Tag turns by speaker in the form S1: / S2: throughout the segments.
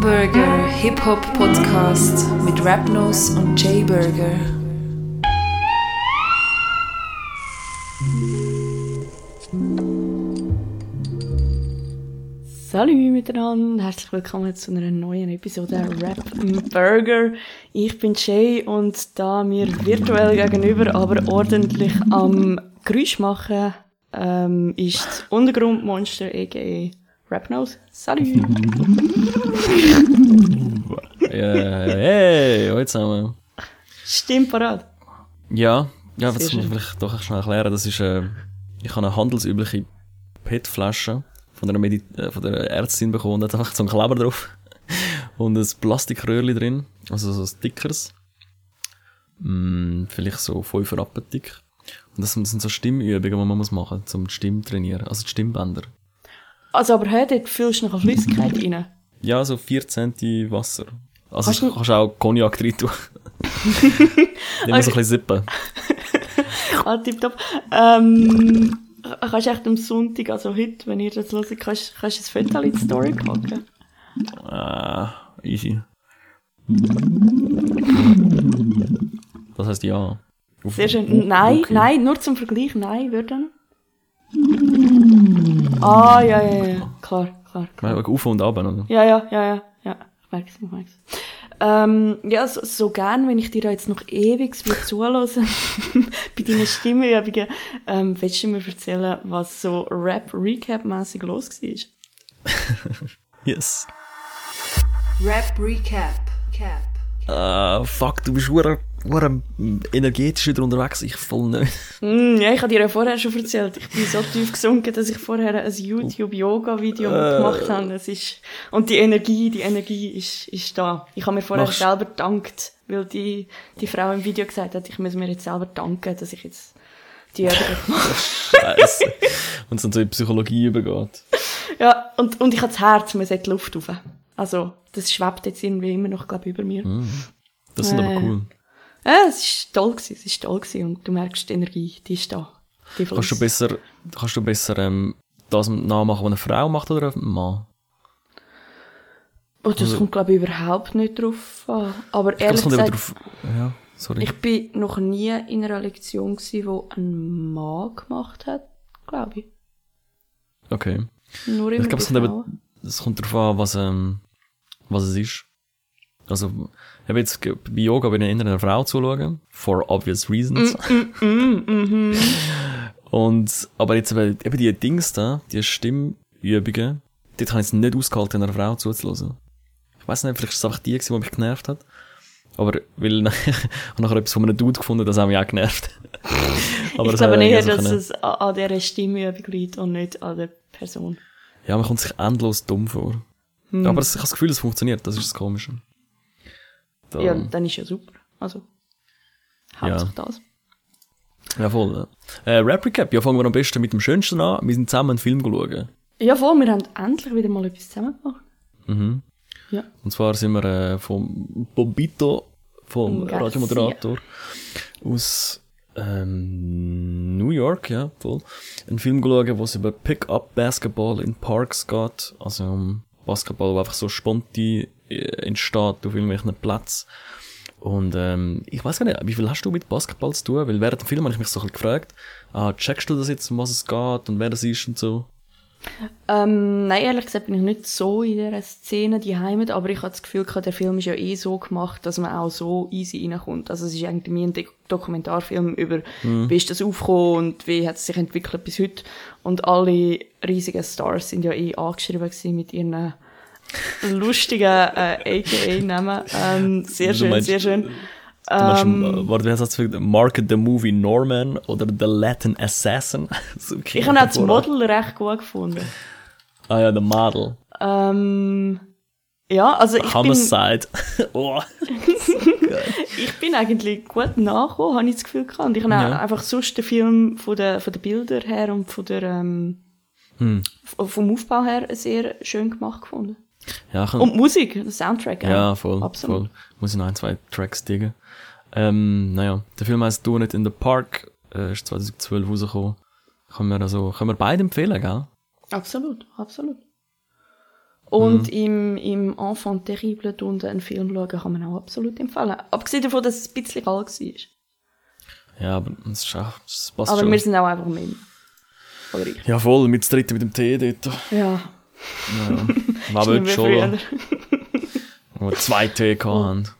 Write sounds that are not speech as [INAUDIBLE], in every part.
S1: Burger Hip-Hop-Podcast mit Rapnose und Jay Burger.
S2: Salut miteinander, herzlich willkommen zu einer neuen Episode Rap Burger. Ich bin Jay und da mir virtuell gegenüber, aber ordentlich am Geräusch machen, ähm, ist Untergrundmonster a.k.a. Rapnose. Salut!
S3: Hey, hallo zusammen.
S2: Stimmt parat.
S3: Ja, ja, das muss ich vielleicht doch schnell erklären. Das ist, äh, ich habe eine handelsübliche PET-Flasche von einer, Medi äh, von der Ärztin bekommen. Da hat einfach so einen Kleber drauf. [LAUGHS] Und ein Plastikröhrchen drin. Also so Stickers. Mm, vielleicht so 5 Rappen dick. Und das sind so Stimmübungen, die man muss machen muss, um die Stimme zu trainieren. Also die Stimmbänder.
S2: Also aber hey, dort fühlst du noch eine Flüssigkeit rein.
S3: Ja, so 4 Cent Wasser. Also
S2: Hast
S3: du kannst auch Cognac rein tun. [LAUGHS] Immer so ein bisschen sippen. [LAUGHS]
S2: Ah, tipptopp. Ähm, kannst du echt am Sonntag, also heute, wenn ihr das hört, kannst, kannst du ein Foto in die Story packen?
S3: Ah, easy. Das heißt ja. Auf-
S2: Sehr schön.
S3: Oh,
S2: Nein,
S3: okay.
S2: nein, nur zum Vergleich, nein, würden. Ah, ja, ja, ja, klar, klar, klar.
S3: Nein, Auf und ab, oder?
S2: Ja, ja, ja, ja, ja, ich merk's, ich merk's. Ähm, ja, so, so gern, wenn ich dir jetzt noch ewig würde [LAUGHS] zuhören [LAUGHS] bei deinen Stimmübungen, ähm, willst du mir erzählen, was so Rap-Recap-mässig los war? [LAUGHS]
S3: Yes.
S1: Rap Recap. Cap.
S3: Ah, fuck, du bist hure hure energetisch wieder unterwegs. Ich voll nicht.
S2: Mm, ja, ich habe dir ja vorher schon erzählt, ich bin so [LAUGHS] tief gesunken, dass ich vorher ein YouTube-Yoga-Video
S3: Äh.
S2: gemacht habe. Es ist, und die Energie, die Energie ist, ist da. Ich habe mir vorher
S3: Machst-
S2: selber gedankt, weil die, die Frau im Video gesagt hat, ich muss mir jetzt selber danken, dass ich jetzt die gemacht [LAUGHS] habe.
S3: Scheiße. Und es dann so in die Psychologie übergeht.
S2: Ja, und, und ich habe das Herz, man sollte die Luft rauf. Also, das schwebt jetzt irgendwie immer noch, glaube ich, über mir.
S3: Das sind
S2: Äh.
S3: aber cool.
S2: Ja, es ist toll gewesen, es ist toll gewesen und du merkst, die Energie, die ist da. Die
S3: Kannst du besser, kannst du besser ähm, das nachmachen, was eine Frau macht oder ein Mann?
S2: Oh, das kommt, glaube ich, überhaupt nicht drauf an. Aber
S3: Ich
S2: ehrlich
S3: immer
S2: gesagt,
S3: drauf. Ja, sorry.
S2: ich bin noch nie in einer Lektion gewesen, wo ein Mann gemacht hat, glaube ich.
S3: okay.
S2: Nur immer
S3: Ich glaube, es kommt eben, es kommt darauf an, was, ähm, was es ist. Also, ich habe jetzt bei Yoga bei einer einer Frau zuschauen. For obvious reasons.
S2: Mm,
S3: Und, aber jetzt eben, eben die Dings da, die Stimmübungen, dort habe ich es nicht ausgehalten, einer Frau zuzuhören. Ich weiß nicht, vielleicht ist es einfach die, gewesen, die mich genervt hat. Aber, weil, [LAUGHS] ich habe nachher etwas von einem Dude gefunden, das hat mich auch genervt. [LAUGHS] aber
S2: ich glaube
S3: hat
S2: eher,
S3: irgendwie so
S2: dass
S3: können-
S2: es an, dieser Stimmübung liegt und nicht an der Person.
S3: Ja, man kommt sich endlos dumm vor.
S2: Hm.
S3: Aber ich habe das Gefühl, es funktioniert, das ist das Komische. Da,
S2: Ja, dann ist ja super. Also, hauptsächlich das.
S3: ja, voll. Ja. Äh, Rap Recap, ja, fangen wir am besten mit dem Schönsten an. Wir sind zusammen einen Film schauen.
S2: Ja, voll, wir haben endlich wieder mal etwas zusammen gemacht.
S3: Mhm.
S2: Ja.
S3: Und zwar sind wir äh, vom Bobito, vom
S2: Garcia.
S3: Radiomoderator, aus ähm, New York, ja, voll. Einen Film geschaut, wo es über Pick-up Basketball in Parks geht. Also um Basketball, wo einfach so spontan entsteht auf irgendwelchen Plätzen. Und ähm, ich weiß gar nicht, wie viel hast du mit Basketball zu tun? Weil während dem Film habe ich mich so ein bisschen gefragt, ah, checkst du das jetzt, um was es geht und wer das ist und so?
S2: Ähm, nein, ehrlich gesagt bin ich nicht so in dieser Szene die Heimat, aber ich habe das Gefühl, gehabt, der Film ist ja eh so gemacht, dass man auch so easy reinkommt. Also es ist eigentlich mehr ein Dok- Dokumentarfilm über, wie ist das aufgekommen und wie hat es sich entwickelt bis heute. Und alle riesigen Stars sind ja eh angeschrieben mit ihren lustigen äh, AKA-Namen. Ähm, sehr schön,
S3: meinst-
S2: sehr schön.
S3: Du meinst,
S2: Ähm,
S3: äh, warte, wie heißt das? Market the Movie Norman oder The Latin Assassin? [LAUGHS] So
S2: ich habe auch das. Model recht gut gefunden.
S3: Ah ja, The Model.
S2: Ähm, ja, also ich bin,
S3: Homicide. [LAUGHS] oh. [LAUGHS]
S2: ich bin eigentlich gut nachgekommen, habe ich das Gefühl gehabt. Und ich habe
S3: Ja.
S2: einfach sonst den Film von den, von den Bildern her und von der, ähm,
S3: Hm.
S2: vom Aufbau her sehr schön gemacht gefunden.
S3: Ja, kann,
S2: Und Musik, Soundtrack.
S3: ja, voll,
S2: Absolut.
S3: voll. Muss ich noch ein, zwei Tracks diggen. Ähm, naja, der Film heißt Do It in the Park, äh, ist 2012 rausgekommen. Können wir also, können wir beide empfehlen, gell?
S2: Absolut, absolut. Und im, im Enfant terrible unten einen Film schauen kann man auch absolut empfehlen. Abgesehen davon, dass es ein bisschen alt war.
S3: Ja, aber das, ist auch, das passt
S2: Aber
S3: schon.
S2: wir sind auch einfach mit. Oder ich.
S3: ja, voll, mit dem dritten mit dem Tee dort.
S2: Ja.
S3: Ja. [LAUGHS] War
S2: mehr
S3: schon, wo [LAUGHS] zwei Tee gehabt.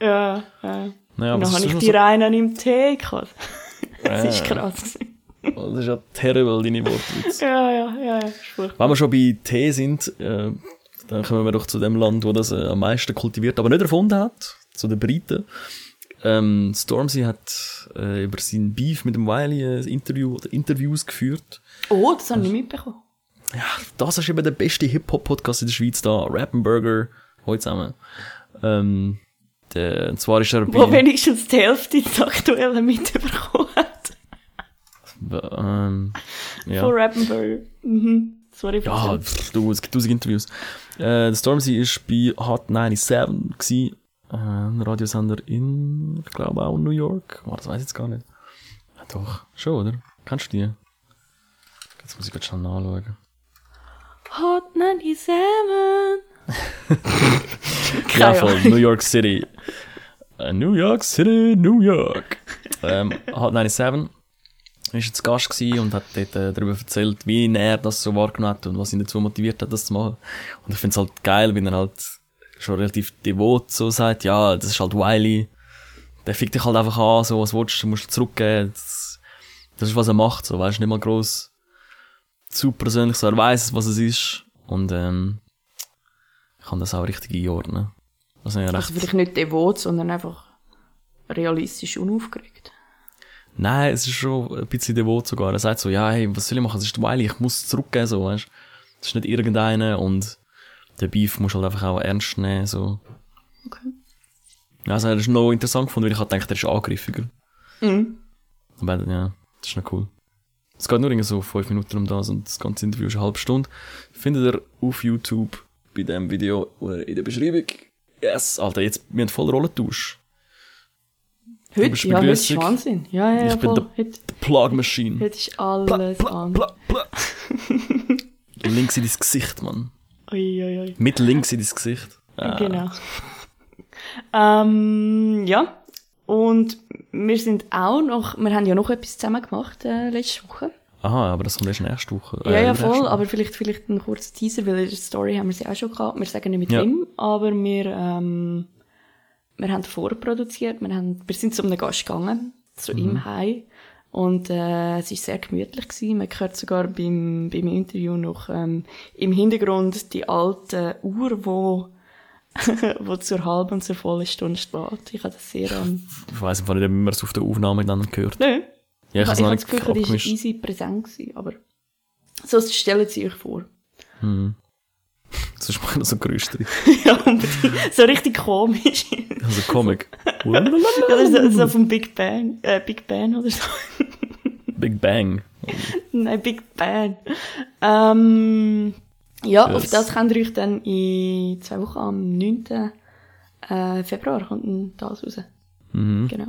S2: Ja, ja.
S3: Naja, aber
S2: dann habe ich die Reinen im Tee gehabt. [LAUGHS] Das ist krass.
S3: so, das ist ja terrible, deine Wortwitze.
S2: Ja, ja, ja, ja.
S3: Wenn wir schon bei Tee sind, äh, dann kommen wir doch zu dem Land, wo das äh, am meisten kultiviert, aber nicht erfunden hat, zu den Briten. Ähm, Stormzy hat äh, über seinen Beef mit dem Wiley ein Interview oder Interviews geführt.
S2: Oh, das habe ich nicht mitbekommen.
S3: Ja, das ist eben der beste Hip-Hop-Podcast in der Schweiz da. Rappenburger, heute zusammen. Ähm, der, und zwar ist er
S2: Wo wenigstens die Hälfte des Aktuellen mitbekommen hat.
S3: ähm, ja.
S2: Von Rappenburger. Mhm. Sorry für
S3: Ja, pff, du, es gibt tausend Interviews. Äh, der Stormzy ist bei Hot 97 gsi, äh, ein Radiosender in, ich glaube auch New York. Oh, das weiß ich jetzt gar nicht. Ja, doch, schon, oder? Kennst du die? Jetzt muss ich gerade schnell nachschauen.
S2: Hot 97. [LAUGHS]
S3: Ja, voll. New York City. Äh, New York City, New York. ähm, Hot 97 ist jetzt Gast und hat dort äh, darüber erzählt, wie er das so wahrgenommen hat und was ihn dazu motiviert hat, das zu machen. Und ich find's halt geil, wenn er halt schon relativ devot so sagt, ja, das ist halt Wiley. Der fickt dich halt einfach an, so, was willst du, musst du zurückgeben. Das, das ist, was er macht, so, weißt du, nicht mal gross zu persönlich, so, er weiss, was es ist. Und, ähm, ich kann das auch richtig einordnen. Also, ja, recht,
S2: Also vielleicht nicht devot, sondern einfach realistisch unaufgeregt.
S3: Nein, es ist schon ein bisschen devot sogar. Er sagt so, ja, hey, was soll ich machen? Es ist Wiley, ich muss es zurückgeben, so, weißt Es ist nicht irgendeiner und der Beef musst du halt einfach auch ernst nehmen, so.
S2: Okay.
S3: Also, das ist noch interessant gefunden, weil ich halt gedacht, der ist angriffiger.
S2: Mhm.
S3: Aber ja, das ist noch cool. Es geht nur irgendwie so fünf Minuten um das und das ganze Interview ist eine halbe Stunde. Findet ihr auf YouTube bei dem Video oder in der Beschreibung. Yes, Alter, jetzt, wir haben voll Rollentausch.
S2: Heute, ja, heute ist. Wahnsinn. Ja, ja,
S3: Ich bin
S2: voll.
S3: der-
S2: Heute,
S3: The Plug Machine.
S2: heute ist alles an.
S3: Pla, pla. [LAUGHS] links in dein Gesicht, Mann.
S2: Ui, ui, ui.
S3: Mit links in dein Gesicht. Ah.
S2: Genau. [LAUGHS] ähm, ja. Und wir sind auch noch, wir haben ja noch etwas zusammen gemacht äh, letzte Woche.
S3: Aha, aber das kommt erst nächste Woche.
S2: ja, ja,
S3: übernächste
S2: voll,
S3: Woche.
S2: aber vielleicht, vielleicht ein kurzer Teaser, weil in der Story haben wir sie auch schon gehabt. Wir sagen nicht mit
S3: Ja.
S2: wem, aber wir, ähm, wir haben vorproduziert, wir haben, wir sind zu einem Gast gegangen, zu
S3: Mhm.
S2: ihm heim. Und äh, es war sehr gemütlich. Gewesen. Man hört sogar beim, beim Interview noch ähm, im Hintergrund die alte Uhr, wo, [LAUGHS] wo zur halben und zur vollen Stunde steht. Ich habe das sehr... Ähm,
S3: Ich weiss einfach nicht, ob man es auf der Aufnahme dann gehört.
S2: nö,
S3: Ja, ich
S2: ich,
S3: habe
S2: ich habe
S3: nicht
S2: das Gefühl, das war easy präsent. Gewesen, aber so stellen Sie euch vor. [LAUGHS]
S3: Hm. Sonst mache ich noch so Geräusche
S2: ja, unbedingt. So richtig komisch.
S3: Also Comic. [LAUGHS]
S2: oder so, so vom Big Bang. Äh, Big Bang oder so.
S3: Big Bang.
S2: Nein, Big Bang. Ähm, ja,
S3: Yes.
S2: auf das könnt ihr euch dann in zwei Wochen am 9. Äh, Februar kommt dann das raus.
S3: Mhm.
S2: Genau.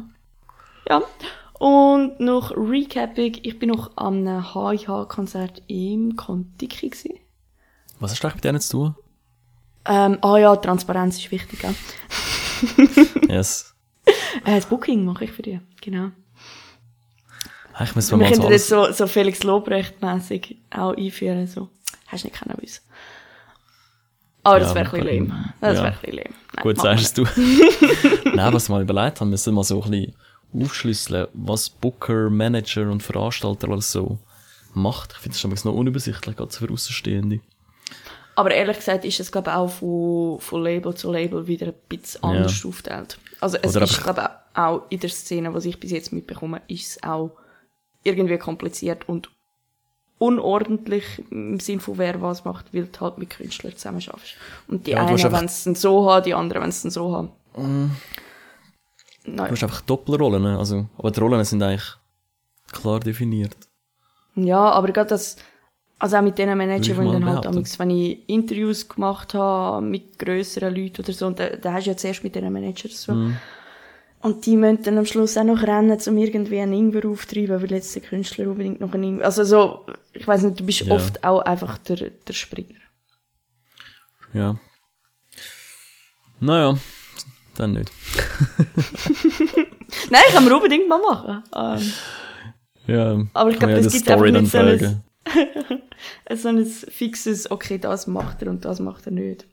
S2: Ja. Und noch Recapping. Ich bin noch am HIH-Konzert im Kontiki gewesen.
S3: Was hast du eigentlich mit denen zu tun?
S2: Ähm, ah ja, Transparenz ist wichtig, ja. [LAUGHS] [LAUGHS]
S3: Yes.
S2: Äh, das Booking mache ich für dich, genau.
S3: Ich müssen wir
S2: Wir
S3: mal so
S2: könnten das
S3: alles...
S2: so, so Felix Lobrecht-mässig auch einführen, so. Hast du nicht uns. Aber das
S3: Ja,
S2: wäre ein bisschen lame. Das
S3: ja.
S2: wäre ein bisschen lame. Nein,
S3: Gut,
S2: wir
S3: sagst du. [LAUGHS] Nein, was wir mal überlegt haben, wir müssen mal so ein bisschen aufschlüsseln, was Booker, Manager und Veranstalter alles so macht. Ich finde das schon noch unübersichtlich, gerade für Außenstehende.
S2: Aber ehrlich gesagt ist es, glaube ich, auch von, von Label zu Label wieder ein bisschen
S3: Ja.
S2: anders aufgeteilt. Also es
S3: Oder
S2: ist, glaube ich, auch in der Szene, was ich bis jetzt mitbekomme, ist es auch irgendwie kompliziert und unordentlich im Sinn von wer was macht, weil du halt mit Künstlern zusammen schaffst. Und die
S3: Ja, du
S2: einen wollen es dann so haben, die anderen wollen es dann so haben.
S3: Du
S2: Naja.
S3: hast einfach Doppelrollen, also, aber die Rollen sind eigentlich klar definiert.
S2: Ja, aber gerade das, also auch mit den
S3: Würde
S2: Managern, die dann halt, amigs, wenn ich Interviews gemacht habe mit grösseren Leuten oder so, und da, da hast du ja zuerst mit den Managern so.
S3: Mhm.
S2: Und die müssen dann am Schluss auch noch rennen, um irgendwie einen Ingwer auftreiben, weil jetzt der Künstler unbedingt noch einen Ingwer, also so, ich weiß nicht, du bist
S3: Ja.
S2: oft auch einfach der, der Springer.
S3: Ja. Naja, dann nicht. [LAUGHS]
S2: Nein, können wir unbedingt mal machen. Ähm,
S3: Ja,
S2: Aber ich
S3: kann
S2: glaube,
S3: ja
S2: es gibt einfach nicht so ein, [LAUGHS] so ein fixes, okay, das macht er und das macht er nicht.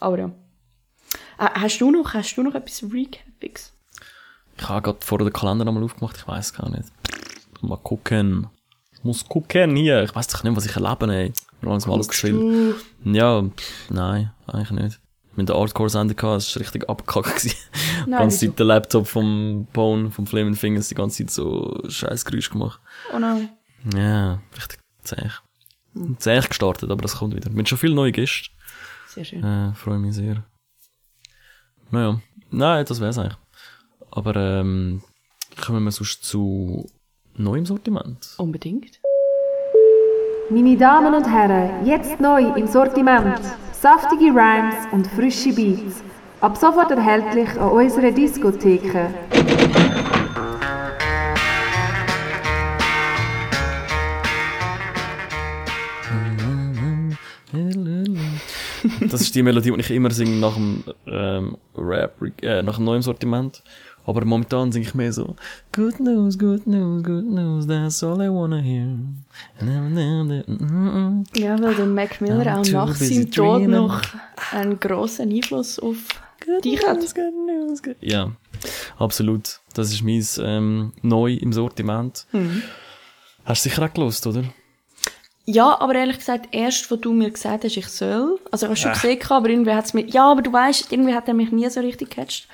S2: Aber ja. Äh, hast du noch, hast du noch etwas Recapiges?
S3: Ich habe gerade vorher den Kalender nochmal aufgemacht, ich weiß gar nicht. Mal gucken. Ich muss gucken hier. Ich weiß doch nicht, was ich erlebe, ey. Langsam alles geschrieben. Ja, pff, nein, eigentlich nicht. Mit der Hardcore-Sender gehabt, es war richtig abgekackt. Die ganze? Zeit der Laptop vom Bone, vom Flaming Fingers, die ganze Zeit so scheiß Geräusch gemacht.
S2: oh nein.
S3: Ja, richtig zäh. Zäh gestartet, aber das kommt wieder. Mit schon viel neue Gäste.
S2: Sehr schön.
S3: Äh, freue mich sehr. Naja, nein, das wär's eigentlich. Aber ähm, kommen wir sonst zu neuem Sortiment.
S2: Unbedingt.
S4: Meine Damen und Herren, jetzt neu im Sortiment. Saftige Rhymes und frische Beats. Ab sofort erhältlich an unserer Diskotheke.
S3: Das ist die Melodie, die ich immer singe nach dem ähm, Rap, äh, nach dem neuen Sortiment. Aber momentan singe ich mehr so Good news, good news, good news, that's all I wanna hear.
S2: Ja, weil der Mac Miller
S3: I'm
S2: auch nach seinem Tod noch einen grossen Einfluss auf dich hat.
S3: good news, good Ja, absolut. Das ist mein ähm, neu im Sortiment.
S2: Mhm.
S3: Hast du sicher auch gelost, oder?
S2: Ja, aber ehrlich gesagt, erst, wo du mir gesagt hast, ich soll. Also ich habe schon gesehen, aber irgendwie hat's mir, ja, aber du weißt, irgendwie hat er mich nie so richtig gecatcht.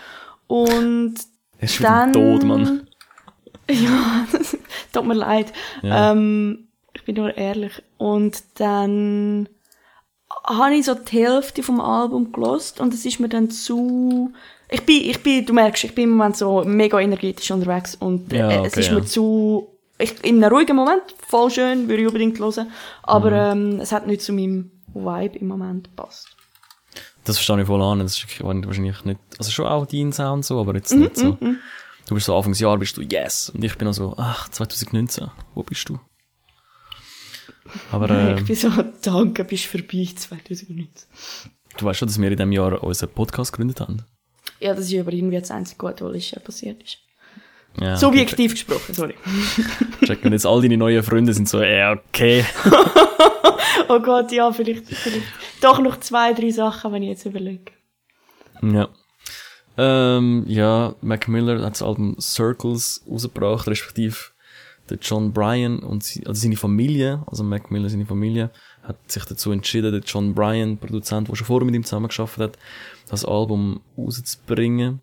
S2: Und
S3: Er ist
S2: dann...
S3: tot, Mann. [LAUGHS]
S2: Ja, [LAUGHS] tut mir leid.
S3: Ja.
S2: Ähm, ich bin nur ehrlich. Und dann habe ich so die Hälfte vom Album gelost und es ist mir dann zu... Ich bin, ich bin, du merkst, ich bin im Moment so mega energetisch unterwegs und
S3: Ja,
S2: es
S3: okay,
S2: ist
S3: ja.
S2: mir zu... Ich, in einem ruhigen Moment, voll schön, würde ich unbedingt hören, aber
S3: Mhm.
S2: ähm, es hat nicht zu meinem Vibe im Moment gepasst.
S3: Das verstehe ich voll an. Das ist wahrscheinlich nicht, also schon auch dein Sound so, aber
S2: Mhm,
S3: jetzt nicht so. Du bist so Anfangsjahr, bist du yes. Und ich bin noch so, ach, 2019, wo bist du? Aber äh, [LAUGHS]
S2: ich bin so, danke, bist vorbei 2019.
S3: du weißt schon, dass wir in diesem Jahr unseren Podcast gegründet haben.
S2: Ja, das ist aber irgendwie das einzige Gute, was passiert ist.
S3: Ja,
S2: Subjektiv gesprochen, sorry.
S3: Okay, check. Und jetzt all deine neuen Freunde sind so, ja, okay. [LAUGHS]
S2: Oh Gott, ja, vielleicht, vielleicht doch noch zwei, drei Sachen, wenn ich jetzt überlege.
S3: Ja. Ähm, ja, Mac Miller hat das Album Circles rausgebracht, respektive der John Bryan und sie, also seine Familie, also Mac Miller, seine Familie, hat sich dazu entschieden, der John Bryan, Produzent, der schon vorher mit ihm zusammengearbeitet hat, das Album rauszubringen.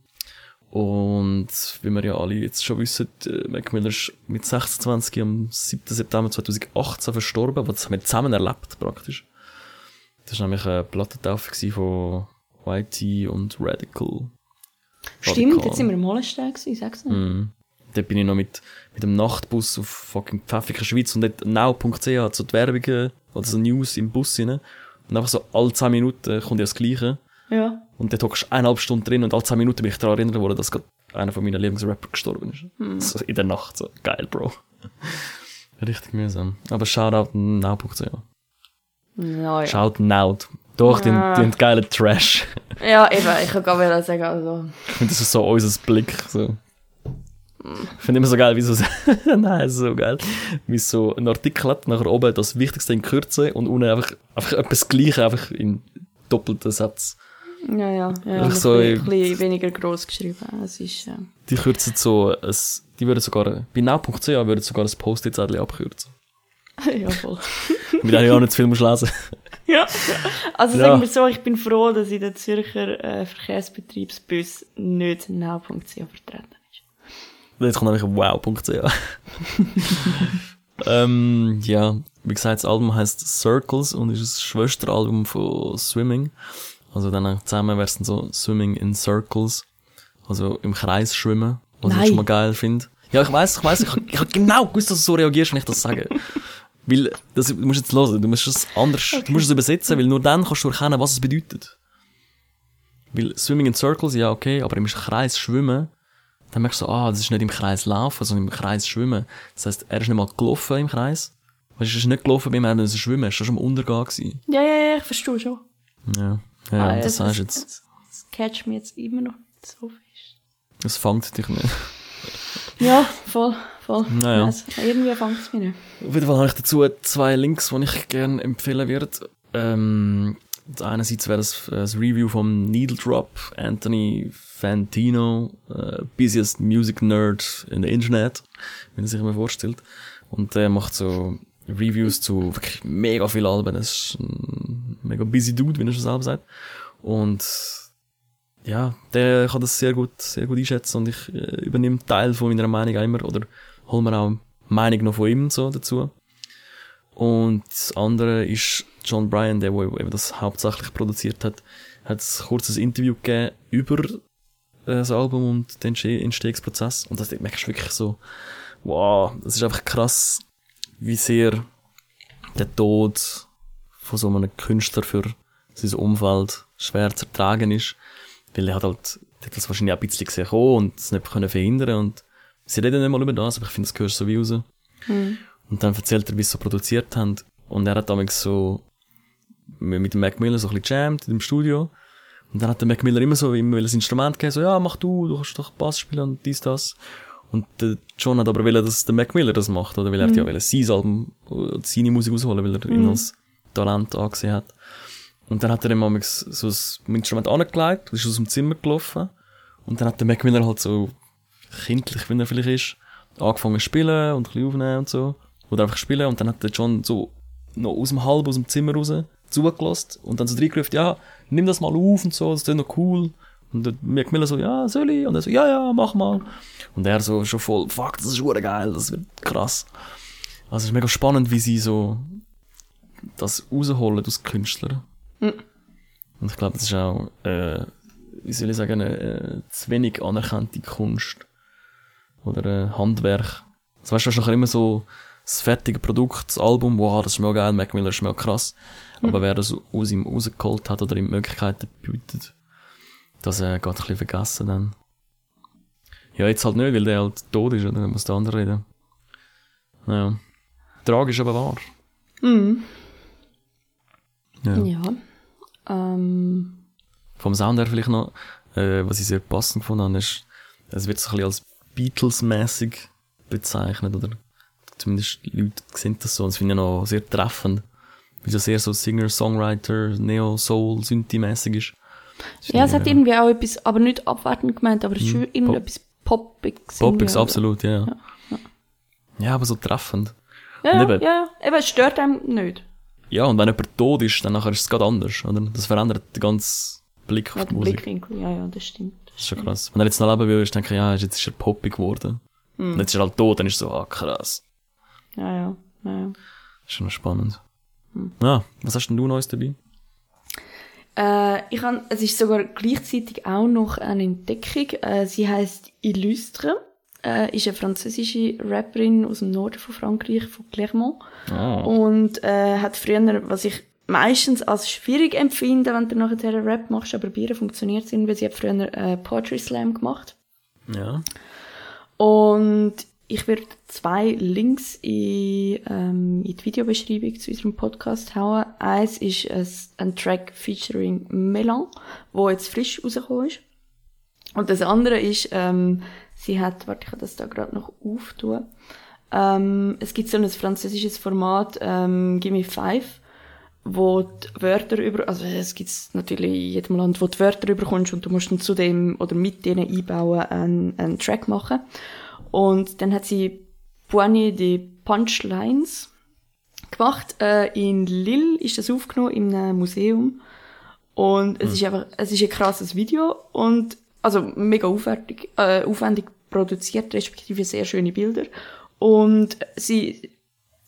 S3: Und wie wir ja alle jetzt schon wissen, äh, Mac Miller ist mit 26 am 7. September 2018 verstorben, was haben wir zusammen erlebt praktisch. Das war nämlich eine Plattentaufe von YT und Radical.
S2: Stimmt,
S3: Radikal.
S2: jetzt sind wir im gewesen, sag's nicht.
S3: Mhm. Dort bin ich noch mit, mit dem Nachtbus auf fucking Pfäffiker Schweiz und dort now.ch hat so die Werbungen oder so News im Bus rein. Und einfach so alle 10 Minuten kommt ja das Gleiche.
S2: Ja.
S3: Und dort hockst du eineinhalb Stunden drin und alle 10 Minuten bin ich daran erinnert worden, dass gerade einer von meinen Lieblingsrapper gestorben ist. So in der Nacht, so geil, Bro. [LAUGHS] Richtig mühsam. Aber Shoutout now.ch.
S2: Ja, ja.
S3: Shout out. Doch,
S2: Ja.
S3: den, den geilen Trash.
S2: Ja, eben, ich kann gar nicht sagen, also.
S3: Ich [LAUGHS] finde, das ist so unser Blick, so. Ich finde immer so geil, wie so, [LAUGHS] nein, so geil, wie so ein Artikel hat, nachher oben das Wichtigste in Kürze und unten einfach, einfach etwas Gleiche, einfach in doppelten Satz.
S2: Ja, ja, ja.
S3: Einfach
S2: ein
S3: so,
S2: bisschen, bisschen weniger gross geschrieben. Es ist, äh,
S3: Die kürzen so, ein, die würden sogar, bei now.ch würden sogar ein Post-it-Zettel abkürzen. [LAUGHS]
S2: ja, voll. [LAUGHS]
S3: Mit denen ich auch nicht zu viel lesen. [LAUGHS]
S2: ja. Also
S3: Ja.
S2: sagen wir so, ich bin froh, dass in der Zürcher äh, Verkehrsbetriebsbus nicht now.ch vertreten ist.
S3: Jetzt kommt nämlich wow.ch. ähm, ja, wie gesagt, das Album heißt Circles und ist das Schwesteralbum von Swimming. Also dann zusammen wär's dann so Swimming in Circles. Also im Kreis schwimmen, was
S2: Nein.
S3: ich schon mal geil finde. Ja, ich weiß, ich weiß, ich, ich hab genau gewusst, dass du so reagierst, wenn ich das sage. Weil, das, du musst jetzt hören, du musst es anders, du musst es übersetzen, weil nur dann kannst du erkennen, was es bedeutet. Weil Swimming in Circles, ja okay, aber im Kreis schwimmen, dann merkst du ah, das ist nicht im Kreis laufen, sondern im Kreis schwimmen. Das heisst, er ist nicht mal gelaufen im Kreis. Weißt du, er ist nicht gelaufen beim er schwimmen, er ist schon am Untergehen gewesen.
S2: Ja, ja, ja, ich verstehe schon.
S3: Ja. Ja,
S2: Ah,
S3: das sagst du jetzt.
S2: Das, das catcht mich jetzt immer noch nicht so fest.
S3: Das fängt dich nicht.
S2: Ja, voll, voll.
S3: Naja.
S2: Also, irgendwie fängt es mich nicht.
S3: Auf jeden Fall habe ich dazu zwei Links, die ich gerne empfehlen würde. Ähm, einerseits wäre das äh, das Review vom Needle Drop, Anthony Fantino, äh, busiest Music Nerd in der Internet, wenn er sich immer vorstellt. Und der macht so Reviews zu wirklich mega vielen Alben. Das ist ein mega busy Dude, wie er schon selber sagt. Und ja, der kann das sehr gut, sehr gut einschätzen und ich äh, übernehme Teil von meiner Meinung auch immer oder hol mir auch Meinung noch von ihm so dazu. Und das andere ist John Bryan, der wo eben das hauptsächlich produziert hat, hat ein kurzes Interview gegeben über äh, das Album und den Entsteh- Entstehungsprozess. Und das merkst du wirklich so, wow, das ist einfach krass, wie sehr der Tod von so einem Künstler für sein Umfeld schwer zu ertragen ist. Weil er hat halt, der hat das wahrscheinlich auch ein bisschen gesehen und es nicht können verhindern und sie reden nicht mal über das, aber ich finde, das gehört so wie raus. Und dann erzählt er, wie sie so produziert haben. Und er hat damals so mit dem Mac Miller so ein bisschen jammed dem Studio. Und dann hat der Mac Miller immer so immer ein Instrument gegeben, so, ja, mach du, du kannst doch Bass spielen und dies, das. Und der John hat aber wollen, dass der Mac Miller das macht, oder? Weil er hat ja wollen, sein Album, seine Musik ausholen, weil er ihn als Talent angesehen hat. Und dann hat er ihm so ein Instrument angelegt, ist aus dem Zimmer gelaufen. Und dann hat der Mac Miller halt so, kindlich, wie er vielleicht ist, angefangen zu spielen und ein bisschen aufnehmen und so. Oder einfach spielen. Und dann hat der John so noch aus dem Halb, aus dem Zimmer raus, zugelassen und dann so reingerufen, ja, nimm das mal auf und so, das ist noch cool. Und der Mac Miller so, ja, soll ich? Und er so, ja, ja, mach mal. Und er so schon voll, fuck, das ist geil, das wird krass. Also es ist mega spannend, wie sie so das rausholen aus Künstlern. Und ich glaube, das ist auch, äh, wie soll ich sagen, eine äh, zu wenig anerkannte Kunst. Oder äh, Handwerk. Also weißt du, hast nachher immer so das fertige Produkt, das Album, wow, das ist mega geil, Mac Miller ist mega krass. Aber wer das aus ihm rausgeholt hat oder ihm Möglichkeiten bietet, das äh, geht ein bisschen vergessen dann. Ja, jetzt halt nicht, weil der halt tot ist, oder? Dann muss der andere reden. Naja. Tragisch, aber wahr. Ja.
S2: Ja. Ähm,
S3: Vom Sound her vielleicht noch, äh, was ich sehr passend gefunden habe, ist, es wird so ein bisschen als Beatles-mäßig bezeichnet, oder zumindest die Leute sehen das so, und das finde ich noch sehr treffend. Weil es sehr so Singer, Songwriter, Neo-Soul, Synthi-mäßig ist. Das
S2: ja, es hat
S3: ich,
S2: irgendwie auch etwas, aber nicht abwertend gemeint, aber es ist schon irgendwie
S3: Pop-
S2: etwas Poppiges. Irgendwie.
S3: absolut, ja. ja. Ja, aber so treffend.
S2: Ja, ja,
S3: eben-
S2: ja, ja. Eben, es stört einem nicht.
S3: Ja, und wenn jemand tot ist, dann nachher ist es gerade anders, oder? Das verändert den ganzen Blick
S2: Ja,
S3: auf die
S2: der
S3: Musik.
S2: Blickwinkel, ja, ja, das stimmt.
S3: Das ist schon krass. Wenn er jetzt noch leben würde, denke ich, ja, jetzt ist er poppig geworden.
S2: Hm.
S3: Und jetzt ist er halt tot, dann ist es so, ah, krass.
S2: Ja, ja, ja, ja.
S3: Das ist schon noch spannend.
S2: Hm.
S3: Ja, was hast denn du Neues dabei?
S2: Äh, ich han, es ist sogar gleichzeitig auch noch eine Entdeckung. Äh, sie heißt Illustre. Äh, ist eine französische Rapperin aus dem Norden von Frankreich, von Clermont.
S3: Ah.
S2: Und äh, hat früher, was ich meistens als schwierig empfinde, wenn du nachher Rap machst, aber bei ihr funktioniert es irgendwie. Sie hat früher äh, Poetry Slam gemacht.
S3: Ja.
S2: Und ich werde zwei Links in, ähm, in die Videobeschreibung zu unserem Podcast hauen. Eins ist ein, ein Track featuring Melan, wo jetzt frisch rausgekommen ist. Und das andere ist, ähm, sie hat, warte, ich kann das da gerade noch auftun. Ähm, es gibt so ein französisches Format, ähm, Gimme Five, wo die Wörter über, also es gibt's natürlich in jedem Land, wo du die Wörter überkommst und du musst dann zu dem oder mit denen einbauen einen, einen Track machen. Und dann hat sie Poignée de Punchlines gemacht. Äh, in Lille ist das aufgenommen, in einem Museum. Und es ist einfach, es ist ein krasses Video und, also mega aufwendig, äh, aufwendig produziert, respektive sehr schöne Bilder. Und sie,